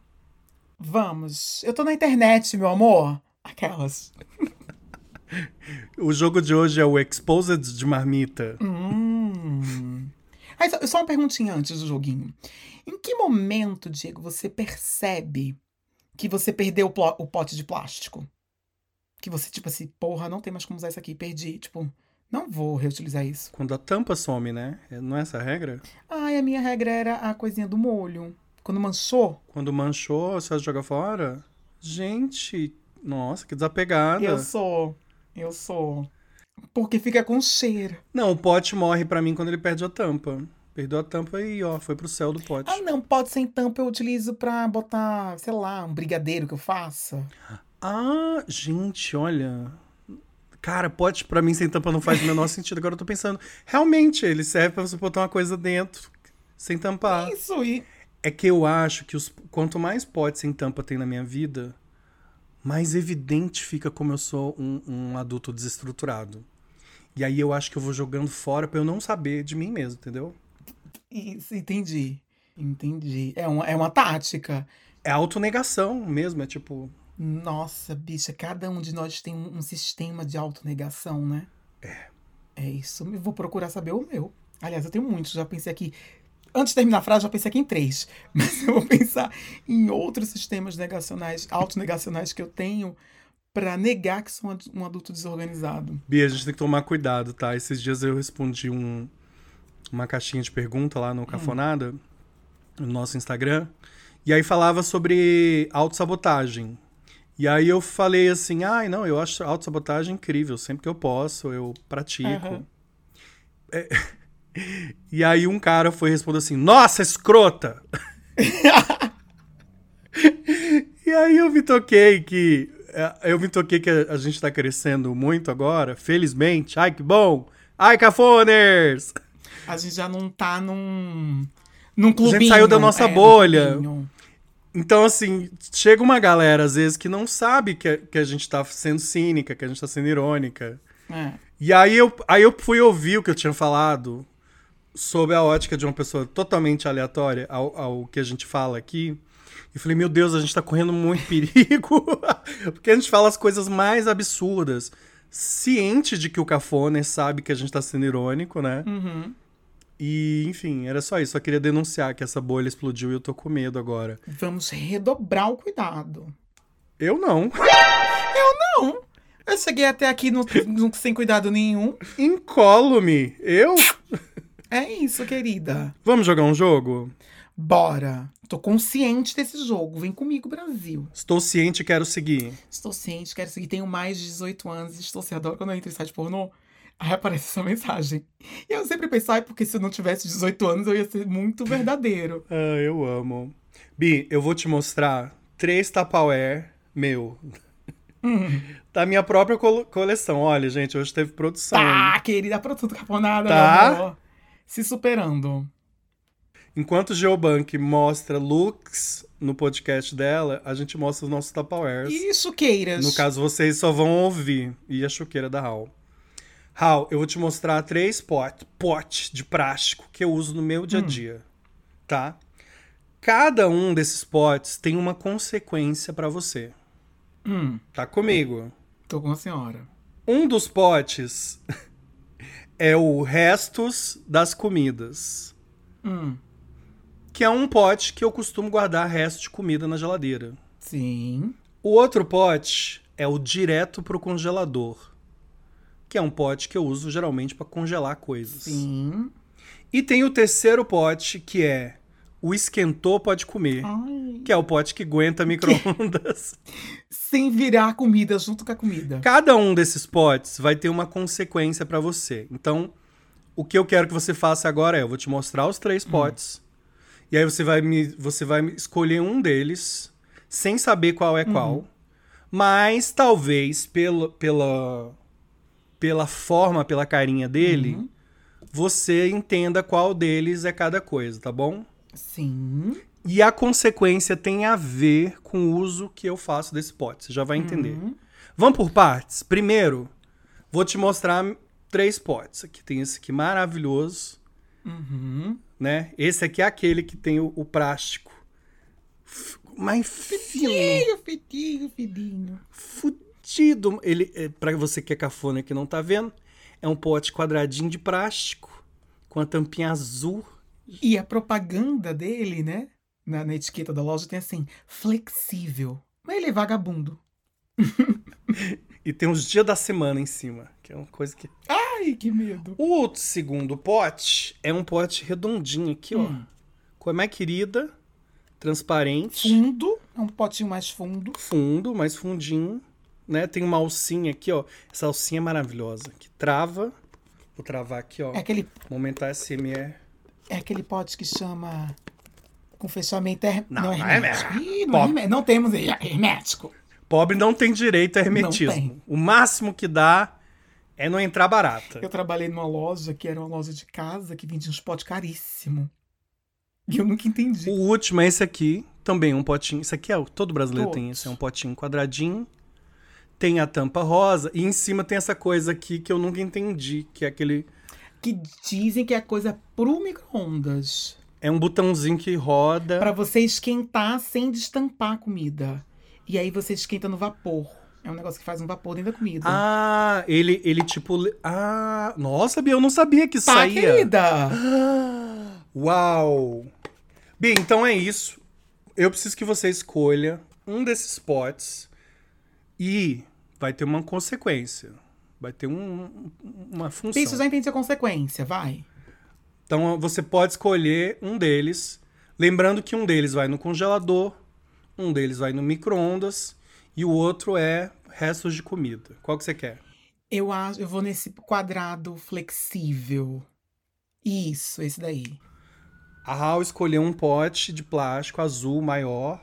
Vamos. Eu tô na internet, meu amor. Aquelas. O jogo de hoje é o Exposed de Marmita. Hum. Aí, só- só uma perguntinha antes do joguinho. Em que momento, Diego, você percebe que você perdeu o, o pote de plástico? Que você, tipo assim, porra, não tem mais como usar isso aqui, perdi. Tipo, não vou reutilizar isso. Quando a tampa some, né? Não é essa a regra? Ai, a minha regra era a coisinha do molho. Quando manchou, Quando manchou, você joga fora? Gente, nossa, que desapegada. eu sou. Eu sou. Porque fica com cheiro. Não, o pote morre pra mim quando ele perde a tampa. Perdeu a tampa e, ó, foi pro céu do pote. Ah, não, pode sem tampa eu utilizo pra botar, sei lá, um brigadeiro que eu faça. Ah, gente, olha. Cara, pote pra mim sem tampa não faz o menor sentido. Agora eu tô pensando. Realmente, ele serve pra você botar uma coisa dentro, sem tampar. Isso, e É que eu acho que os, quanto mais potes sem tampa tem na minha vida, mais evidente fica como eu sou um, um adulto desestruturado. E aí eu acho que eu vou jogando fora pra eu não saber de mim mesmo, entendeu? Isso, entendi. Entendi. É uma, é uma tática. É autonegação mesmo, é tipo. Nossa, bicha, cada um de nós tem um, um sistema de autonegação, né? É. É isso. Eu vou procurar saber o meu. Aliás, eu tenho muitos. Já pensei aqui. Antes de terminar a frase, já pensei aqui em três. Mas eu vou pensar em outros sistemas negacionais, autonegacionais que eu tenho pra negar que sou um adu- adulto desorganizado. Bia, a gente tem que tomar cuidado, tá? Esses dias eu respondi um, uma caixinha de pergunta lá no Cafonada, no nosso Instagram, e aí falava sobre autossabotagem. E aí eu falei assim, ai, não, eu acho autossabotagem incrível, sempre que eu posso, eu pratico. Aham. É, E aí um cara foi responder assim, nossa, escrota! e aí eu me toquei que. É, Eu me toquei que a a gente tá crescendo muito agora, felizmente. Ai, que bom! Ai, cafoners! A gente já não tá num. num clubinho. saiu da nossa é, bolha. Então, assim, chega uma galera, às vezes, que não sabe que, a- que a gente tá sendo cínica, que a gente tá sendo irônica. É. E aí eu, aí eu fui ouvir o que eu tinha falado sob a ótica de uma pessoa totalmente aleatória ao, ao que a gente fala aqui. E falei, meu Deus, a gente tá correndo muito perigo. Porque a gente fala as coisas mais absurdas. Ciente de que o Cafoner sabe que a gente tá sendo irônico, né? Uhum. E, enfim, era só isso. Só queria denunciar que essa bolha explodiu e eu tô com medo agora. Vamos redobrar o cuidado. Eu não. Não. Eu cheguei até aqui no- no- sem cuidado nenhum. Incólume. Eu? É isso, querida. Vamos jogar um jogo? Bora. Tô consciente desse jogo. Vem comigo, Brasil. Estou ciente e quero seguir. Estou ciente, quero seguir. Tenho mais de 18 anos. Estou se adoro quando eu entro em site pornô. Aí aparece essa mensagem. E eu sempre penso, ai, porque se eu não tivesse 18 anos, eu ia ser muito verdadeiro. Ah, eu amo. Bi, eu vou te mostrar três Tupperware meu. da minha própria col- coleção. Olha, gente, hoje teve produção. hein? Tá, querida, pra tudo caponada, Tá. Se superando. Enquanto o Geobank mostra looks no podcast dela, a gente mostra os nossos Tupperwares. Isso, queiras. No caso, vocês só vão ouvir. E a choqueira da Hal. Hal, eu vou te mostrar três potes pot de plástico que eu uso no meu dia a dia. Tá? Cada um desses potes tem uma consequência pra você. Hum, Tá comigo? tô com a senhora. Um dos potes é o restos das comidas. Hum, Que é um pote que eu costumo guardar resto de comida na geladeira. sim. O outro pote é o direto pro congelador. Que é um pote que eu uso geralmente para congelar coisas. Sim. E tem o terceiro pote, que é o esquentou pode comer. Ai. Que é o pote que aguenta micro-ondas. Sem virar comida junto com a comida. Cada um desses potes vai ter uma consequência para você. Então, o que eu quero que você faça agora é, eu vou te mostrar os três potes. E aí você vai me você vai escolher um deles sem saber qual é qual. Mas talvez pela pela pela forma, pela carinha dele, você entenda qual deles é cada coisa, tá bom? Sim. E a consequência tem a ver com o uso que eu faço desse pote. Você já vai entender. Vamos por partes? Primeiro, vou te mostrar três potes. Aqui tem esse aqui maravilhoso, Uhum. Né? Esse aqui é aquele que tem o, o plástico mais fino, Filho, filhinho, filhinho. fudido. Ele, é, pra você que é cafona que não tá vendo, é um pote quadradinho de plástico com a tampinha azul. E a propaganda dele, né? Na, na etiqueta da loja tem assim, flexível. Mas ele é vagabundo. E tem os dias da semana em cima, que é uma coisa que Ai, que medo. O segundo pote é um pote redondinho aqui, ó. Hum. Cor mais querida, transparente, Fundo, é um potinho mais fundo. fundo, mais fundinho, né? Tem uma alcinha aqui, ó. Essa alcinha é maravilhosa, que trava. Vou travar aqui, ó. É aquele, Momento ASMR. é aquele pote que chama com fechamento her... Não, não, não é hermético. hermético. Ih, não, é hermético. não temos her- hermético. Pobre não tem direito a hermetismo. tem. O máximo que dá é não entrar barata. Eu trabalhei numa loja que era uma loja de casa que vendia uns potes caríssimos. E eu nunca entendi. O último é esse aqui, também um potinho. Isso aqui é o todo brasileiro tem Todos. esse, é um potinho quadradinho. Tem a tampa rosa e em cima tem essa coisa aqui que eu nunca entendi, que é aquele Que dizem que é coisa pro micro-ondas. é um botãozinho que roda. Pra você esquentar sem destampar a comida. E aí você esquenta no vapor. É um negócio que faz um vapor dentro da comida. Ah, ele ele tipo ah, nossa, Bia, eu não sabia que tá, saía. querida! Uau. Bia, então é isso. Eu preciso que você escolha um desses potes e vai ter uma consequência. Vai ter um- uma função. Isso já entendi a consequência, vai. Então você pode escolher um deles, lembrando que um deles vai no congelador, um deles vai no micro-ondas e o outro é restos de comida. Qual que você quer? Eu acho, eu vou nesse quadrado flexível. Isso, esse daí. A Hal escolheu um pote de plástico azul maior.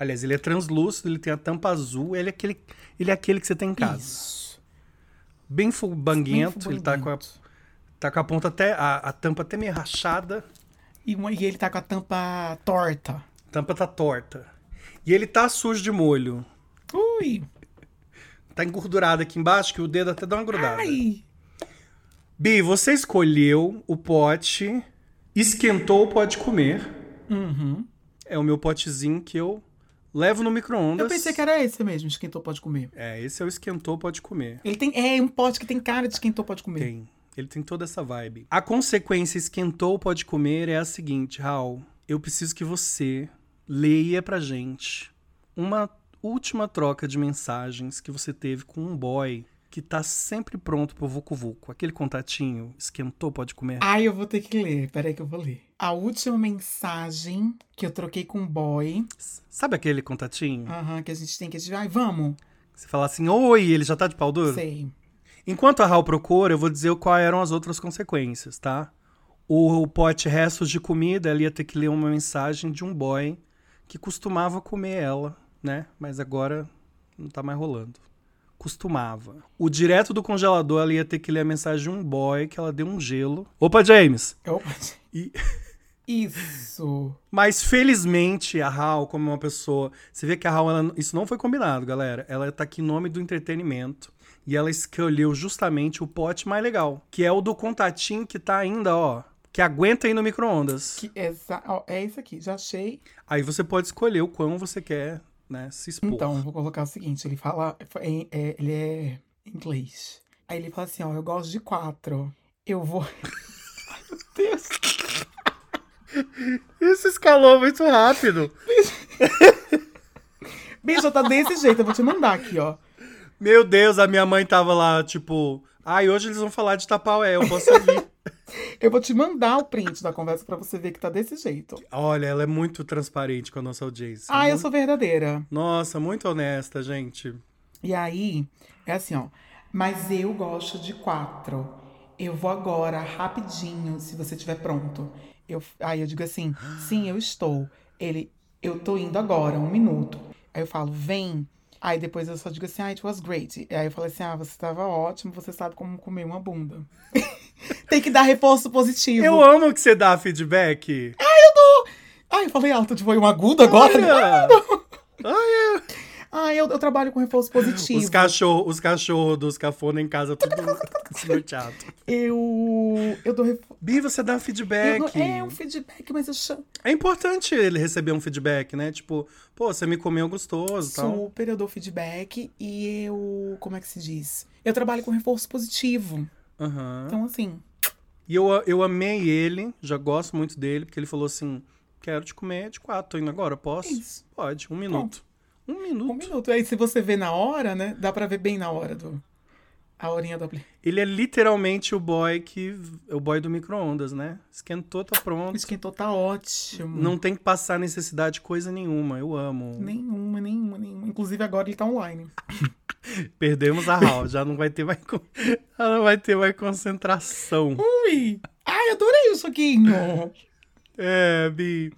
Aliás, ele é translúcido, ele tem a tampa azul, ele é aquele, ele é aquele que você tem em casa. Isso. Bem fubanguento, ele tá com, a, tá com a ponta até a, a tampa até meio rachada, E, uma- e ele tá com a tampa torta. a tampa tá torta. E ele tá sujo de molho. Ui! Tá engordurado aqui embaixo, que o dedo até dá uma grudada. Ai! Bi, você escolheu o pote, esquentou, pode comer. Uhum. É o meu potezinho que eu levo no micro-ondas. Eu pensei que era esse mesmo, esquentou, pode comer. É, esse é o esquentou, pode comer. Ele tem. É um pote que tem cara de esquentou, pode comer. Tem. Ele tem toda essa vibe. A consequência esquentou, pode comer é a seguinte, Raul. Eu preciso que você leia pra gente uma, última troca de mensagens que você teve com um boy que tá sempre pronto pro Vucu Vucu? Aquele contatinho, esquentou, pode comer? Ai, eu vou ter que ler. Peraí que eu vou ler. A última mensagem que eu troquei com um boy. Sabe aquele contatinho? Aham, que a gente tem que. Ai, vamos. Você fala assim, oi, ele já tá de pau duro? Sei. Enquanto a Hal procura, eu vou dizer quais eram as outras consequências, tá? O pote restos de comida, ela ia ter que ler uma mensagem de um boy que costumava comer ela, né? Mas agora não tá mais rolando. Costumava. O direto do congelador, ela ia ter que ler a mensagem de um boy que ela deu um gelo. Opa, James! Opa. E... Isso. Mas felizmente a Hal, como uma pessoa. Você vê que a Hal, ela- isso não foi combinado, galera. Ela tá aqui em nome do entretenimento. E ela escolheu justamente o pote mais legal. Que é o do contatinho que tá ainda, ó. Que aguenta aí no micro-ondas. Ó, é isso aqui, já achei. Aí você pode escolher o quão você quer, né, se expor. Então, vou colocar o seguinte: ele fala. é- é- ele é inglês. Aí ele fala assim: ó, eu gosto de quatro. Eu vou. Ai, meu Deus. Isso escalou muito rápido. Bicho, tá desse jeito. Eu vou te mandar aqui, ó. Meu Deus, a minha mãe tava lá, tipo. Ai, hoje eles vão falar de Tapaué, eu posso ouvir. Eu vou te mandar o print da conversa pra você ver que tá desse jeito. Olha, ela é muito transparente com a nossa audiência. Ah, eu Muito- sou verdadeira. Nossa, muito honesta, gente. E aí, é assim, ó. Mas eu gosto de quatro. Eu vou agora, rapidinho, se você estiver pronto. Eu, aí eu digo assim, sim, eu estou. Ele, eu tô indo agora, um minuto. Aí eu falo, vem. Aí depois eu só digo assim, ah, it was great. Aí eu falo assim, ah, você estava ótimo, você sabe como comer uma bunda. Tem que dar reforço positivo. Eu amo que você dá feedback. Ai, eu falei alto, tipo, um agudo agora. Olha! Olha! Ah, eu, eu trabalho com reforço positivo. Os cachorros os cachorro dos cafona em casa tudo desnorteado. Eu. Eu dou reforço. Bi, você dá Eu feedback. dou- é um feedback, mas eu chamo. É importante ele receber um feedback, né? Tipo, pô, você me comeu gostoso e tal. Super, eu dou feedback e eu. Como é que se diz? Eu trabalho com reforço positivo. Aham. Então, assim. E eu, eu amei ele, já gosto muito dele, porque ele falou assim: quero te comer de quatro, tô indo agora, posso? Isso. Pode, um minuto. Um minuto. Um minuto. Aí, se você vê na hora, né? Dá pra ver bem na hora do. A horinha do aplicativo. Ele é literalmente o boy que. O boy do micro-ondas, né? Esquentou, tá pronto. Esquentou, tá ótimo. Não tem que passar necessidade de coisa nenhuma. Eu amo. Nenhuma, nenhuma, nenhuma. Inclusive, agora ele tá online. Perdemos a Hal, já não vai ter mais. Ela não vai ter mais concentração. Ui! Ai, adorei o soquinho! É, Bi.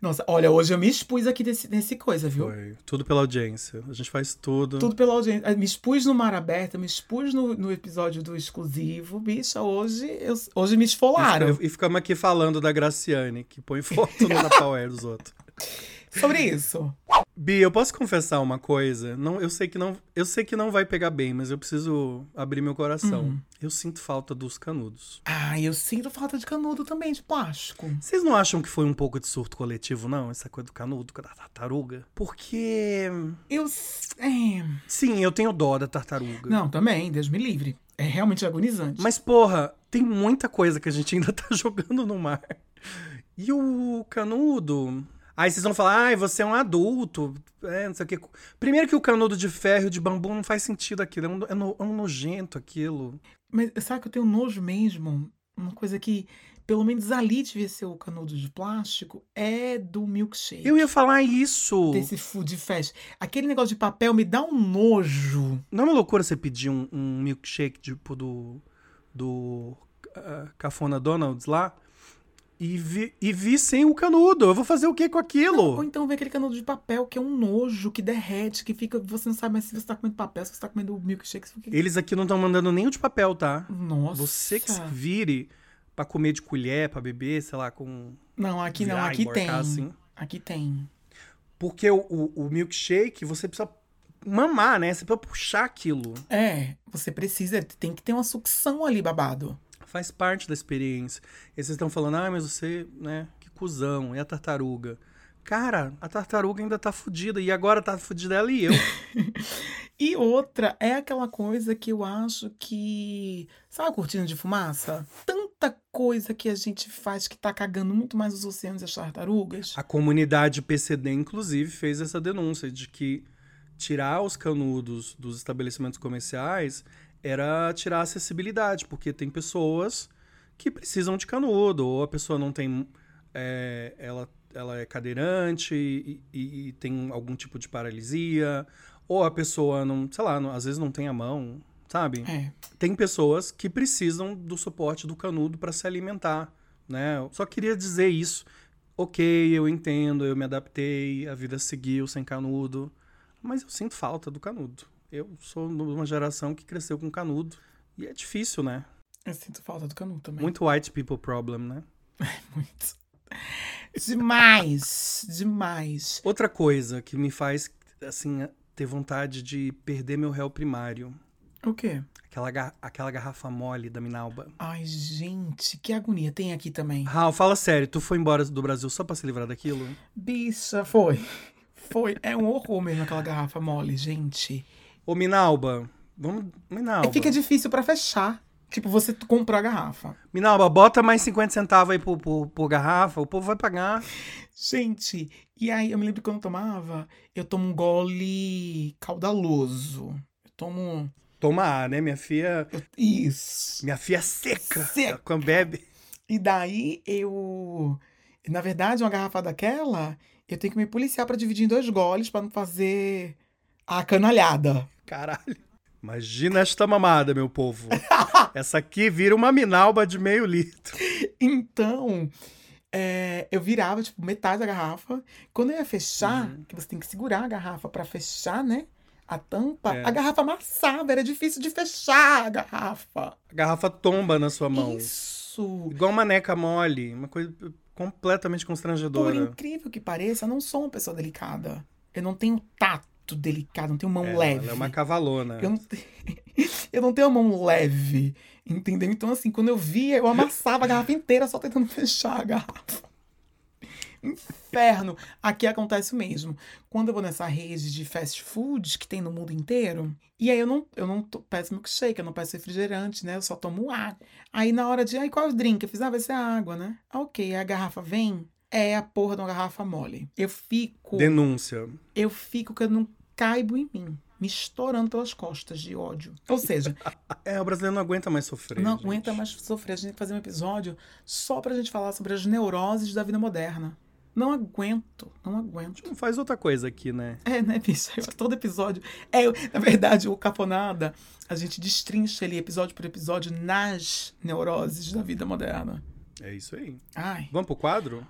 Nossa, olha, hoje eu me expus aqui desse, nesse coisa, viu? Foi. Tudo pela audiência. A gente faz tudo. Tudo pela audiência. Eu Me expus no Mar Aberto, me expus no, no episódio do exclusivo. Bicha, hoje, eu, hoje me esfolaram. E ficamos aqui falando da Graciane, que põe foto no Napoé dos outros. Sobre isso. Bi, eu posso confessar uma coisa? Não, eu sei que não, eu sei que não vai pegar bem, mas eu preciso abrir meu coração. Hum. Eu sinto falta dos canudos. Ah, eu sinto falta de canudo também, de plástico. Vocês não acham que foi um pouco de surto coletivo, não? Essa coisa do canudo, da tartaruga? Porque. Eu. É... Sim, eu tenho dó da tartaruga. Não, também, Deus me livre. É realmente agonizante. Mas, porra, tem muita coisa que a gente ainda tá jogando no mar. E o canudo. Aí vocês vão falar, ai, você é um adulto. É, não sei o quê. Primeiro que o canudo de ferro e de bambu não faz sentido aquilo. É um, é no- é um nojento aquilo. Mas sabe que eu tenho nojo mesmo? Uma coisa que, pelo menos ali devia ser o canudo de plástico, é do milkshake. Eu ia falar isso. Desse food fast. Aquele negócio de papel me dá um nojo. Não é uma loucura você pedir um, um milkshake tipo do. do. ah, Cafona Donald's lá? E vi, e vi sem o canudo. Eu vou fazer o que com aquilo? Ou então vem aquele canudo de papel que é um nojo, que derrete, que fica. Você não sabe mais se você tá comendo papel, se você tá comendo milkshake. Fica... Eles aqui não estão mandando nem o de papel, tá? Nossa. Você que se vire pra comer de colher, pra beber, sei lá, com. Não, aqui não, virar e aqui emborcar tem. assim. Aqui tem. Porque o, o, o milkshake, você precisa mamar, né? Você precisa puxar aquilo. É, você precisa, tem que ter uma sucção ali, babado. Faz parte da experiência. E vocês estão falando, ah, mas você, né? Que cuzão. E a tartaruga? Cara, a tartaruga ainda tá fudida. E agora tá fudida ela e eu. E outra é aquela coisa que eu acho que. Sabe a cortina de fumaça? Tanta coisa que a gente faz que tá cagando muito mais os oceanos e as tartarugas. A comunidade PCD, inclusive, fez essa denúncia de que tirar os canudos dos estabelecimentos comerciais era tirar a acessibilidade, porque tem pessoas que precisam de canudo, ou a pessoa não tem. é, ela, ela é cadeirante e, e- e tem algum tipo de paralisia, ou a pessoa não, sei lá, não- às vezes não tem a mão, sabe? É. Tem pessoas que precisam do suporte do canudo para se alimentar, né? Eu só queria dizer isso. Ok, eu entendo, eu me adaptei, a vida seguiu sem canudo, mas eu sinto falta do canudo. Eu sou de uma geração que cresceu com canudo e é difícil, né? Eu sinto falta do canudo também. Muito white people problem, né? Muito. Demais. Demais. Outra coisa que me faz, assim, ter vontade de perder meu réu primário. O quê? Aquela, ga- aquela garrafa mole da Minalba. Ai, gente, que agonia. Tem aqui também. Raul, fala sério, tu foi embora do Brasil só pra se livrar daquilo? Bicha, foi. Foi. É um horror mesmo aquela garrafa mole, gente. Ô, Minalba, vamos. Minalba. E fica difícil pra fechar. Tipo, você comprou a garrafa. Minalba, bota mais 50 centavos aí por, por, por garrafa, o povo vai pagar. Gente, e aí eu me lembro que quando eu tomava, eu tomo um gole caudaloso. Eu tomo. Tomar, né? Minha filha. Isso. Minha filha é seca. Seca. Quando bebe. E daí eu. Na verdade, uma garrafa daquela, eu tenho que me policiar pra dividir em dois goles pra não fazer a canalhada. Caralho. Imagina esta mamada, meu povo. Essa aqui vira uma minalba de meio litro. Então, é, eu virava, tipo, metade da garrafa. Quando eu ia fechar, Uhum. que você tem que segurar a garrafa pra fechar, né? A tampa, É. a garrafa amassava, era difícil de fechar a garrafa. A garrafa tomba na sua mão. Isso. Igual uma neca mole. Uma coisa completamente Por constrangedora. incrível que pareça, eu não sou uma pessoa delicada. Eu não tenho tato delicado, não tenho mão É, leve. Ela é uma cavalona. Eu não, te- eu não tenho a mão leve, entendeu? Então, assim, quando eu via, eu amassava a garrafa inteira só tentando fechar a garrafa. Inferno. Aqui acontece o mesmo. Quando eu vou nessa rede de fast food que tem no mundo inteiro, e aí eu não, eu não peço milkshake, eu não peço refrigerante, né? Eu só tomo água. Aí na hora de, ai, qual é o drink? Eu fiz, ah, vai ser água, né? Ah, ok. Aí a garrafa vem, é a porra de uma garrafa mole. Eu fico Denúncia. eu fico que eu não caibo em mim, me estourando pelas costas de ódio. Ou seja, É, o brasileiro não aguenta mais sofrer. não gente. aguenta mais sofrer. A gente tem que fazer um episódio só pra gente falar sobre as neuroses da vida moderna. Não aguento, não aguento. Não faz outra coisa aqui, né? É, né, bicho? Todo episódio. É, na verdade, o Caponada, a gente destrincha ele episódio por episódio nas neuroses da vida moderna. É isso aí. Ai. Vamos pro quadro?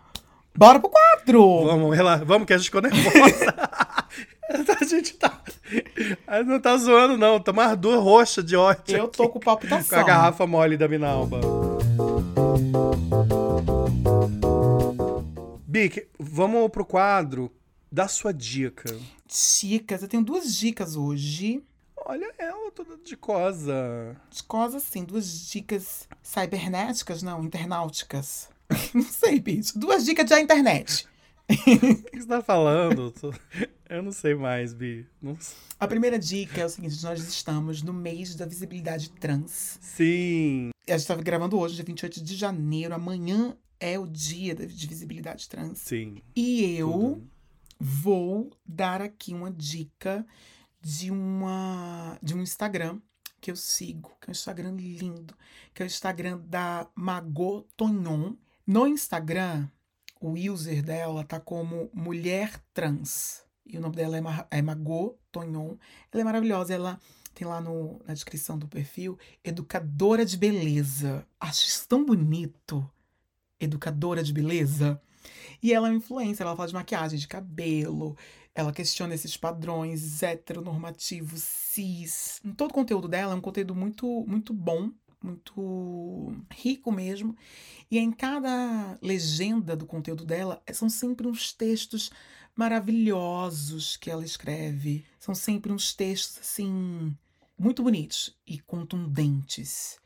Bora pro quadro! Vamos, relaxa. Vamos que a gente ficou nervosa. a gente tá. A gente não tá zoando, não. Tá mais duas roxas de ódio. Eu tô com Com palpitação. a garrafa mole da Minalba. Bic, vamos pro quadro da sua dica. Dicas, eu tenho duas dicas hoje. Olha ela toda de cosa. de assim, duas dicas cibernéticas, não, internauticas. não sei, bicho. Duas dicas da internet. O que você tá falando? Eu não sei mais, Bi. Não. A primeira dica é o seguinte: nós estamos no mês da visibilidade trans. Sim. A gente estava gravando hoje, dia 28 de janeiro. Amanhã é o dia de visibilidade trans. Sim. E eu tudo. vou dar aqui uma dica de uma de um Instagram que eu sigo, que é um Instagram lindo, que é o Instagram da Mago Tonhon. No Instagram, o user dela tá como mulher trans. E o nome dela é, Ma é Mago Tonhon. Ela é maravilhosa, ela tem lá no, na descrição do perfil, educadora de beleza. Acho isso tão bonito. Educadora de beleza. E ela é uma influência, ela fala de maquiagem, de cabelo, ela questiona esses padrões heteronormativos, cis. Todo o conteúdo dela é um conteúdo muito, muito bom, muito rico mesmo. E em cada legenda do conteúdo dela, são sempre uns textos maravilhosos que ela escreve. São sempre uns textos, assim, muito bonitos e contundentes.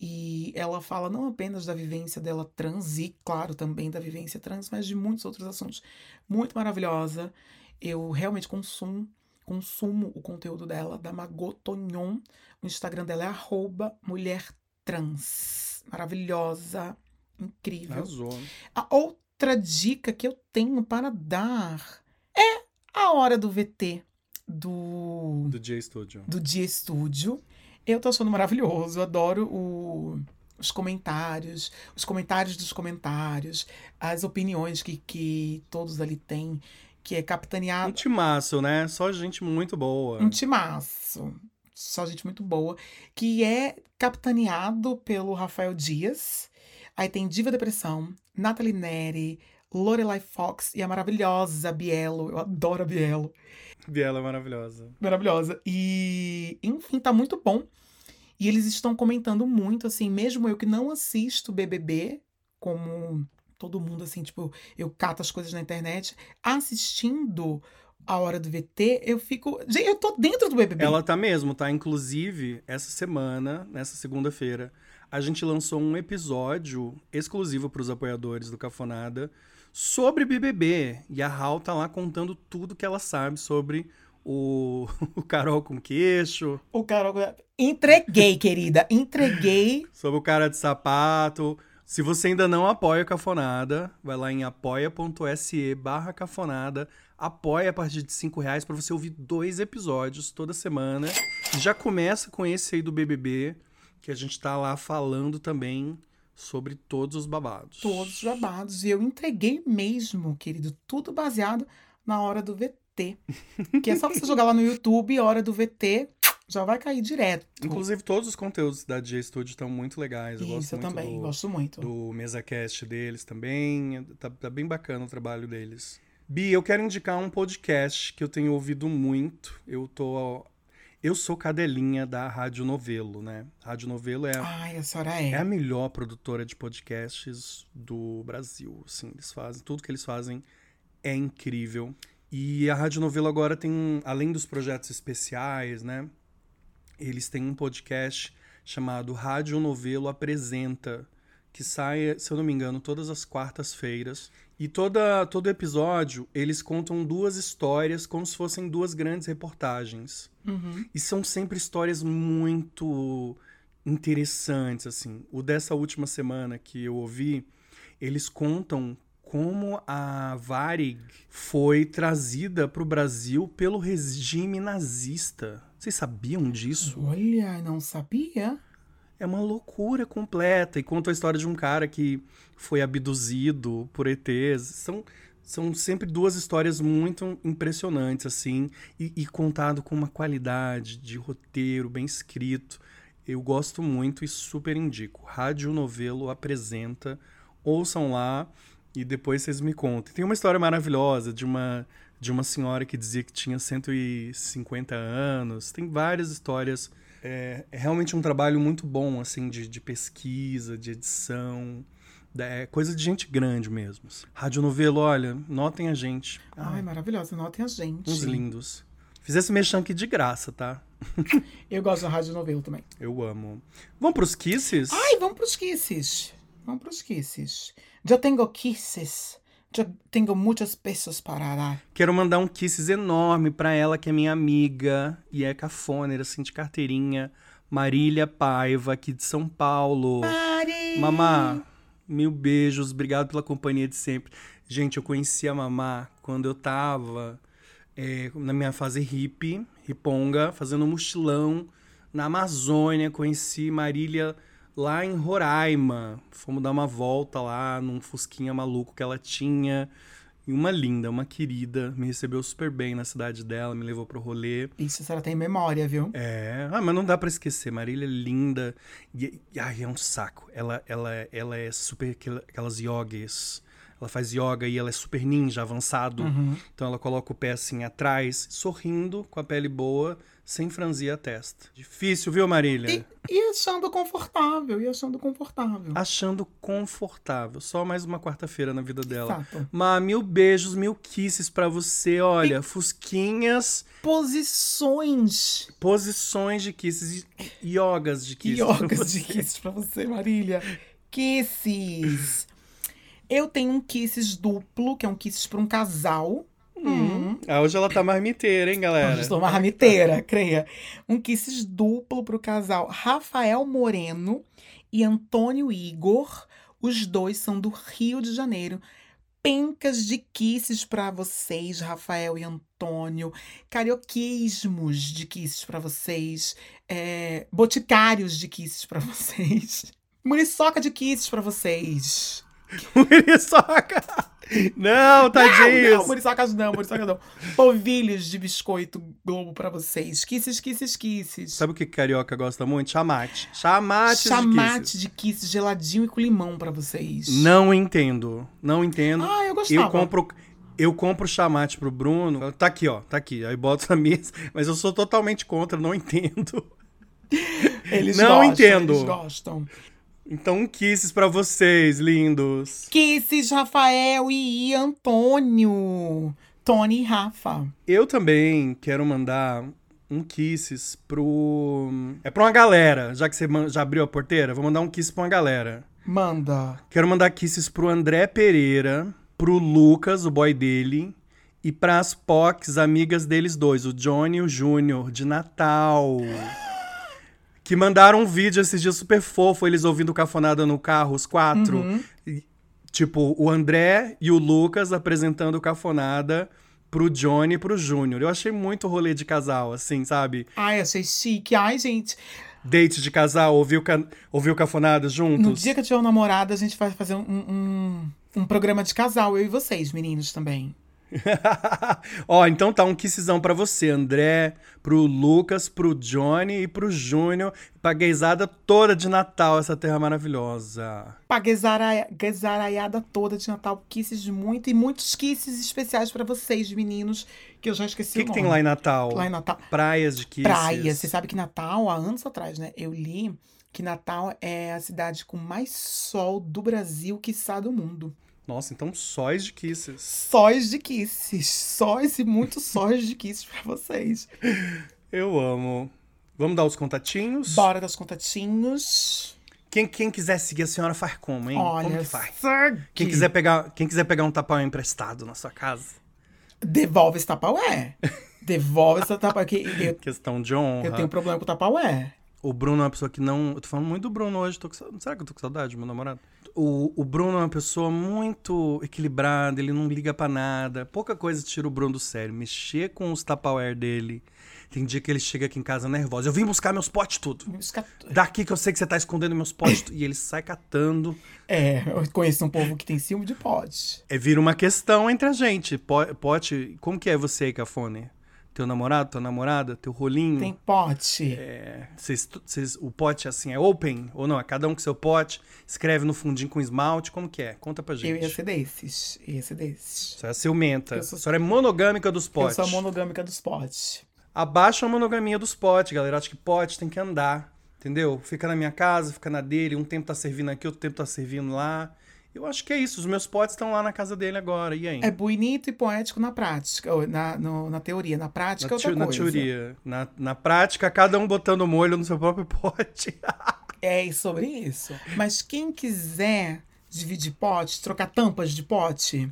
E ela fala não apenas da vivência dela trans, e claro, também da vivência trans, mas de muitos outros assuntos. Muito maravilhosa. Eu realmente consumo, consumo o conteúdo dela, da Magotonhon. O Instagram dela é arroba mulher trans. Maravilhosa, incrível. Arrasou. A outra dica que eu tenho para dar é a hora do VT do, Do J Studio. do Dia Estúdio. Eu tô achando maravilhoso, eu adoro o- os comentários, os comentários dos comentários, as opiniões que, que todos ali têm, que é Um capitaneado timaço, né? Só gente muito boa. um timaço. Só gente muito boa. Que é capitaneado pelo Rafael Dias. Aí tem Diva Depressão, Nathalie Neri, Lorelai Fox e a maravilhosa Bielo. Eu adoro a Bielo. Biela é maravilhosa. Maravilhosa. E, enfim, tá muito bom. E eles estão comentando muito, assim, mesmo eu que não assisto BBB, como todo mundo, assim, tipo, eu cato as coisas na internet, assistindo a hora do VT, eu fico. Gente, eu tô dentro do BBB. Ela tá mesmo, tá? Inclusive, essa semana, nessa segunda-feira, a gente lançou um episódio exclusivo pros apoiadores do Cafonada sobre BBB. E a Hal tá lá contando tudo que ela sabe sobre o, o Carol com queixo, O Carol. Entreguei, querida. Entreguei. sobre o cara de sapato. Se você ainda não apoia o Cafonada, vai lá em apoia.se barra cafonada. Apoia a partir de 5 reais pra você ouvir dois episódios toda semana. Já começa com esse aí do BBB, que a gente tá lá falando também sobre todos os babados. Todos os babados. E eu entreguei mesmo, querido. Tudo baseado na hora do VT. Que é só você jogar lá no YouTube, hora do VT, já vai cair direto. Inclusive, todos os conteúdos da DJ Studio estão muito legais. Eu gosto Isso, eu muito também. do, Gosto muito. do MesaCast deles também. Tá, tá bem bacana o trabalho deles. Bi, eu quero indicar um podcast que eu tenho ouvido muito. Eu tô. Eu sou cadelinha da Rádio Novelo, né? Rádio Novelo é a, Ai, a senhora é a é. melhor produtora de podcasts do Brasil. Assim, eles fazem. Tudo que eles fazem é incrível. E a Rádio Novelo agora tem, além dos projetos especiais, né? Eles têm um podcast chamado Rádio Novelo Apresenta, que sai, se eu não me engano, todas as quartas-feiras. E toda, todo episódio eles contam duas histórias como se fossem duas grandes reportagens. Uhum. E são sempre histórias muito interessantes, assim. O dessa última semana que eu ouvi, eles contam como a Varig foi trazida para o Brasil pelo regime nazista. Vocês sabiam disso? Olha, não sabia? É uma loucura completa. E conta a história de um cara que foi abduzido por ETs. São, são sempre duas histórias muito impressionantes, assim, e, e contado com uma qualidade de roteiro bem escrito. Eu gosto muito e super indico. Rádio Novelo apresenta. Ouçam lá e depois vocês me contem. Tem uma história maravilhosa de uma de uma senhora que dizia que tinha 150 anos. Tem várias histórias. É, é realmente um trabalho muito bom, assim, de, de pesquisa, de edição. É coisa de gente grande mesmo. Rádio Novelo, olha, notem a gente. Ai, maravilhosa. Notem a gente. Uns lindos. Fiz esse mexão aqui de graça, tá? Eu gosto da rádio novelo também. Eu amo. Vamos pros kisses? Ai, vamos pros kisses. Vamos pros kisses. Já tenho kisses. Tenho muitas pessoas para dar. Quero mandar um kisses enorme pra ela, que é minha amiga e é cafoneira, assim, de carteirinha. Marília Paiva, aqui de São Paulo. Mari! Mamá, mil beijos, obrigado pela companhia de sempre. Gente, eu conheci a Mamá quando eu tava é, na minha fase hippie, riponga, fazendo um mochilão na Amazônia. Conheci Marília lá em Roraima. Fomos dar uma volta lá num fusquinha maluco que ela tinha. E uma linda, uma querida, me recebeu super bem na cidade dela, me levou pro rolê. Isso a senhora tem memória, viu? É, ah, mas não dá pra esquecer. Marília é linda. E, e ai, é um saco. Ela, ela, ela é super aquela- aquelas yogis. Ela faz yoga e ela é super ninja, avançado. Uhum. Então ela coloca o pé assim atrás, sorrindo, com a pele boa, sem franzir a testa. Difícil, viu, Marília? E, e achando confortável, e achando confortável. Achando confortável. Só mais uma quarta-feira na vida dela. Exato. Má, mil beijos, mil kisses pra você. Olha, fusquinhas, Posições. posições de kisses, e yogas de kisses. Yogas de kisses pra você, Marília. Kisses. Eu tenho um kisses duplo, que é um kisses pra um casal. Hum. Ah, hoje ela tá marmiteira, hein, galera? Hoje estou uma ramiteira, creia. Um kisses duplo pro casal Rafael Moreno e Antônio Igor. Os dois são do Rio de Janeiro. pencas de kisses pra vocês, Rafael e Antônio. Carioquismos de kisses pra vocês. É, boticários de kisses pra vocês. Muriçoca de kisses pra vocês. Muriçoca! Não, Não, tadinhos! não, muriçocas não, muriçocas não. Polvilhos de biscoito Globo pra vocês. Kisses, kisses, kisses. Sabe o que carioca gosta muito? Chamate. Chamate, de Chamate kisses. de kisses geladinho e com limão pra vocês. Não entendo. Não entendo. Ah, eu gostava. eu compro... Eu compro chamate pro Bruno. Tá aqui, ó. Tá aqui. Aí boto na mesa. Mas eu sou totalmente contra, não entendo. Eles Não gostam, entendo. Eles gostam. Então, um kisses pra vocês, lindos. Kisses, Rafael e Antônio. Tony e Rafa. Eu também quero mandar um kisses pro. É pra uma galera. Já que você já abriu a porteira, vou mandar um kiss pra uma galera. Manda. Quero mandar kisses pro André Pereira, pro Lucas, o boy dele, e pras POCs, amigas deles dois, o Johnny e o Júnior, de Natal. Que mandaram um vídeo esses dias super fofo, eles ouvindo cafonada no carro, os quatro. Uhum. E, Tipo, o André e o Lucas apresentando cafonada pro Johnny e pro Júnior. Eu achei muito rolê de casal, assim, sabe? Ai, achei chique. Ai, gente. Date de casal, ouviu, ca... ouviu cafonada juntos. No dia que eu tiver um namorado, a gente vai fazer um, um, um programa de casal, eu e vocês, meninos, também. Ó, então tá um kissizão pra você, André, pro Lucas, pro Johnny e pro Júnior, pra gaysada toda de Natal, essa terra maravilhosa. Pra guezara- guezaraiada toda de Natal, kisses muito e muitos kisses especiais pra vocês, meninos, que eu já O esqueci que, o que nome. tem lá em Natal? Lá em Natal. Praias de kisses. Praia. Você sabe que Natal, há anos atrás, né? Eu li que Natal é a cidade com mais sol do Brasil, quiçá do mundo. Nossa, então sóis de kisses. Sóis de kisses. Sóis e muitos sóis de kisses pra vocês. Eu amo. Vamos dar os contatinhos? Bora das contatinhos. Quem, quem quiser seguir a senhora faz como, hein? Olha, como que faz? segue. Quem quiser, pegar, quem quiser pegar um tapão emprestado na sua casa, Devolve esse tapaué. Devolve esse tapaué. Que eu, questão de honra. eu tenho problema com o tapaué. O Bruno é uma pessoa que não. Eu tô falando muito do Bruno hoje. Tô com... Será que eu tô com saudade do meu namorado? O, o Bruno é uma pessoa muito equilibrada, ele não liga pra nada. Pouca coisa tira o Bruno do sério. Mexer com os Tupperware dele. Tem dia que ele chega aqui em casa nervoso. Eu vim buscar meus potes tudo. Daqui que eu sei que você tá escondendo meus potes. tudo." e ele sai catando. É, eu conheço um povo que tem ciúme de pote. É, vira uma questão entre a gente. Po- Pote. Como que é você aí, Cafone? Teu namorado, tua namorada, teu rolinho? Tem pote. É, vocês- vocês- o pote assim é open ou não? É cada um com seu pote, escreve no fundinho com esmalte, como que é? Conta pra Eu gente. ia ser desses. Eu ia ser desses. Senhora é ciumenta. Eu sou- A senhora é monogâmica dos potes. Eu sou monogâmica dos potes. Abaixa a monogamia dos potes, galera. Acho que pote tem que andar, entendeu? Fica na minha casa, fica na dele. Um tempo tá servindo aqui, outro tempo tá servindo lá. Eu acho que é isso. Os meus potes estão lá na casa dele agora. E aí? É bonito e poético na prática, na, no- na teoria. Na prática na, é outra teo- na coisa. teoria. Na, na prática, cada um botando molho no seu próprio pote. É sobre isso. Mas quem quiser dividir potes, trocar tampas de pote.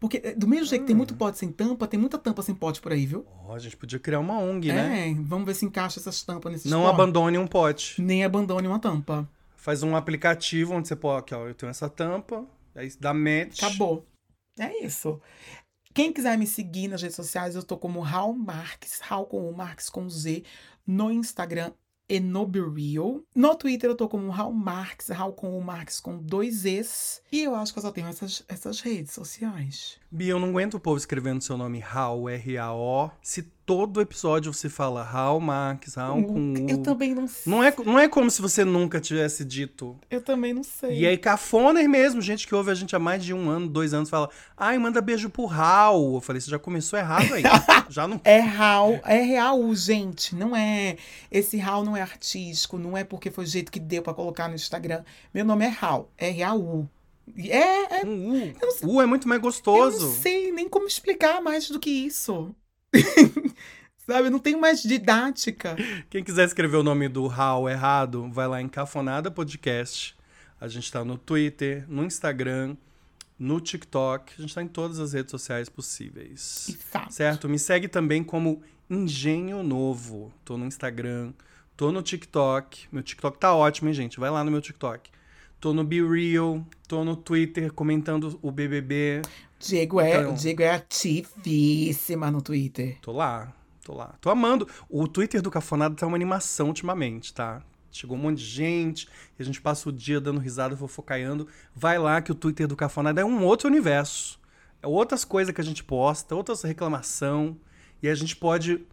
Porque eh, do mesmo jeito que tem Hum. muito pote sem tampa, tem muita tampa sem pote por aí, viu? Ó, a gente podia criar uma ONG, né? É, vamos ver se encaixa essas tampas nesses Não potes. abandone um pote. Nem abandone uma tampa. Faz um aplicativo onde você pode, aqui, ó, eu tenho essa tampa, aí dá match. Acabou. É isso. Quem quiser me seguir nas redes sociais, eu tô como Raul Marques, Raul com o Marques com Z, no Instagram e no. No Twitter eu tô como Raul Marques, Raul com o Marques com dois Es. E eu acho que eu só tenho essas, essas redes sociais. Bia, eu não aguento o povo escrevendo seu nome Raul, R-A-O, se todo episódio você fala Raul Marques, Raul com U. Eu também não sei. Não é, não é como se você nunca tivesse dito. Eu também não sei. E aí, cafoner mesmo, gente que ouve a gente há mais de um ano, dois anos, fala, ai, manda beijo pro Raul. Eu falei, você já começou errado aí. já não. É Raul, é Raul, gente. Não é. Esse Raul não é artístico, não é porque foi o jeito que deu pra colocar no Instagram. Meu nome é Raul, Raul. É, é Um U. U é muito mais Eu gostoso. não sei nem como explicar mais do que isso. Sabe, eu não tenho mais didática. Quem quiser escrever o nome do Raul errado, vai lá em Cafonada Podcast. A gente tá no Twitter, no Instagram, no TikTok. A gente tá em todas as redes sociais possíveis. Exato. Certo? Me segue também como Engenho Novo. Tô no Instagram, tô no TikTok. Meu TikTok tá ótimo, hein, gente? Vai lá no meu TikTok. Tô no Be Real, tô no Twitter comentando o BBB. Diego é, Então- Diego é ativíssima no Twitter. Tô lá, tô lá. Tô amando. O Twitter do Cafonado tá uma animação ultimamente, tá? Chegou um monte de gente, e a gente passa o dia dando risada, fofocaiando. Vai lá que o Twitter do Cafonado é um outro universo. É outras coisas que a gente posta, outras reclamação. E a gente pode.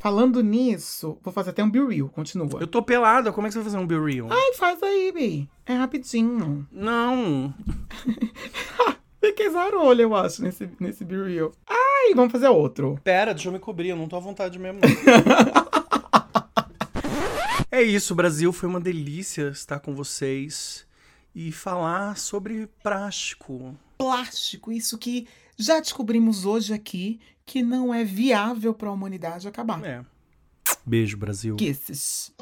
Falando nisso, vou fazer até um Be Real, continua. Eu tô pelado, como é que você vai fazer um Be Real? Ai, faz aí, Bi. É rapidinho. Não. Fiquei zarolha, eu acho, nesse, nesse Be Real. Ai, vamos fazer outro. Pera, deixa eu me cobrir, eu não tô à vontade mesmo. não. é isso, Brasil. Foi uma delícia estar com vocês e falar sobre plástico. Plástico, isso que já descobrimos hoje aqui que não é viável para a humanidade acabar. É. Beijo, Brasil. Kisses.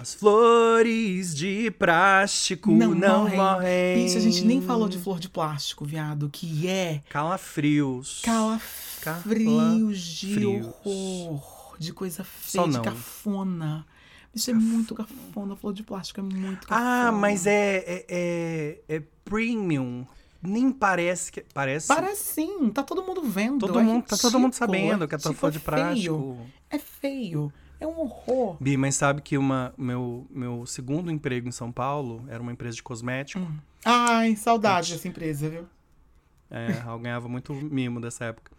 As flores de plástico não, morrem. Bicho, a gente nem falou de flor de plástico, viado, que é Calafrios. calafrios de Calafrios. horror, de coisa feia, de não. cafona. Isso é muito cafona, flor de plástico é muito cafona. Ah, mas é, é, é, é premium. Nem parece que. Parece. Parece sim, tá todo mundo vendo. Todo é mundo, tá todo mundo sabendo que é tua flor de é feio. plástico. É feio, é um horror. Bi, mas sabe que uma, meu, meu segundo emprego em São Paulo era uma empresa de cosmético. Hum. Ai, saudade dessa empresa, viu? É, eu ganhava muito mimo dessa época.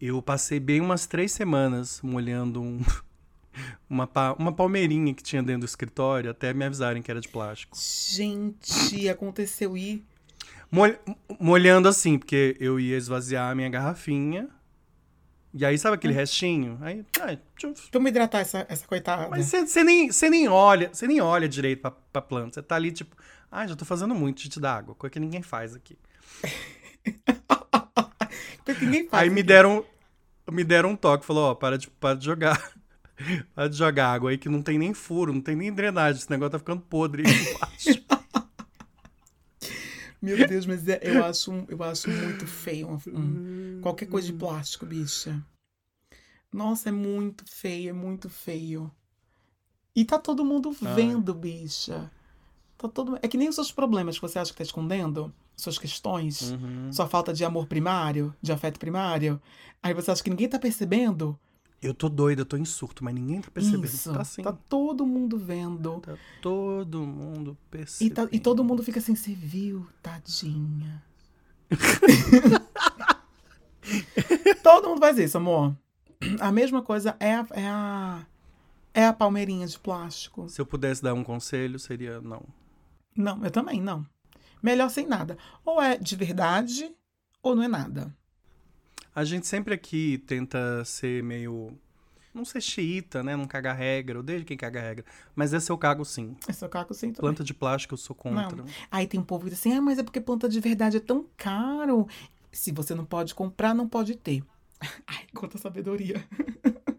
Eu passei bem umas três semanas molhando um- uma, pa- uma palmeirinha que tinha dentro do escritório até me avisarem que era de plástico. Gente, aconteceu e Mol- molhando assim, porque eu ia esvaziar a minha garrafinha. E aí, sabe Hum. aquele restinho? Aí, ai, tchuf. Vamos hidratar essa, essa coitada. Mas você- nem, nem olha, você nem olha direito pra, pra planta. Você tá ali, tipo, ai, já tô fazendo muito de dar água, coisa que ninguém faz aqui. Porque ninguém faz. Aí me deram, me deram um toque, falou, ó, para de, para de jogar. Para de jogar água aí que não tem nem furo, não tem nem drenagem. Esse negócio tá ficando podre embaixo. Meu Deus, mas é- eu, acho, eu acho muito feio um- um- qualquer coisa de plástico, bicha. Nossa, é muito feio, é muito feio. E tá todo mundo vendo, bicha. Tá todo... É que nem os seus problemas que você acha que tá escondendo, suas questões, Uhum. sua falta de amor primário, de afeto primário. Aí você acha que ninguém tá percebendo. Eu tô doida, eu tô em surto, mas ninguém tá percebendo. Isso. Tá assim. Tá todo mundo vendo. Tá todo mundo E, percebendo. tá- e todo mundo fica assim, você viu, tadinha. todo mundo faz isso, amor. A mesma coisa é a, é a, é a palmeirinha de plástico. Se eu pudesse dar um conselho, seria não. Não, eu também não. Melhor sem nada. Ou é de verdade, ou não é nada. A gente sempre aqui tenta ser meio. Não ser xiita, né? Não cagar regra. Eu desde quem caga regra. Mas esse eu cago sim. Esse é o caco sem também. Planta de plástico eu sou contra. Não. Aí tem um povo que diz assim, ah, mas é porque planta de verdade é tão caro. Se você não pode comprar, não pode ter. Ai, quanta sabedoria.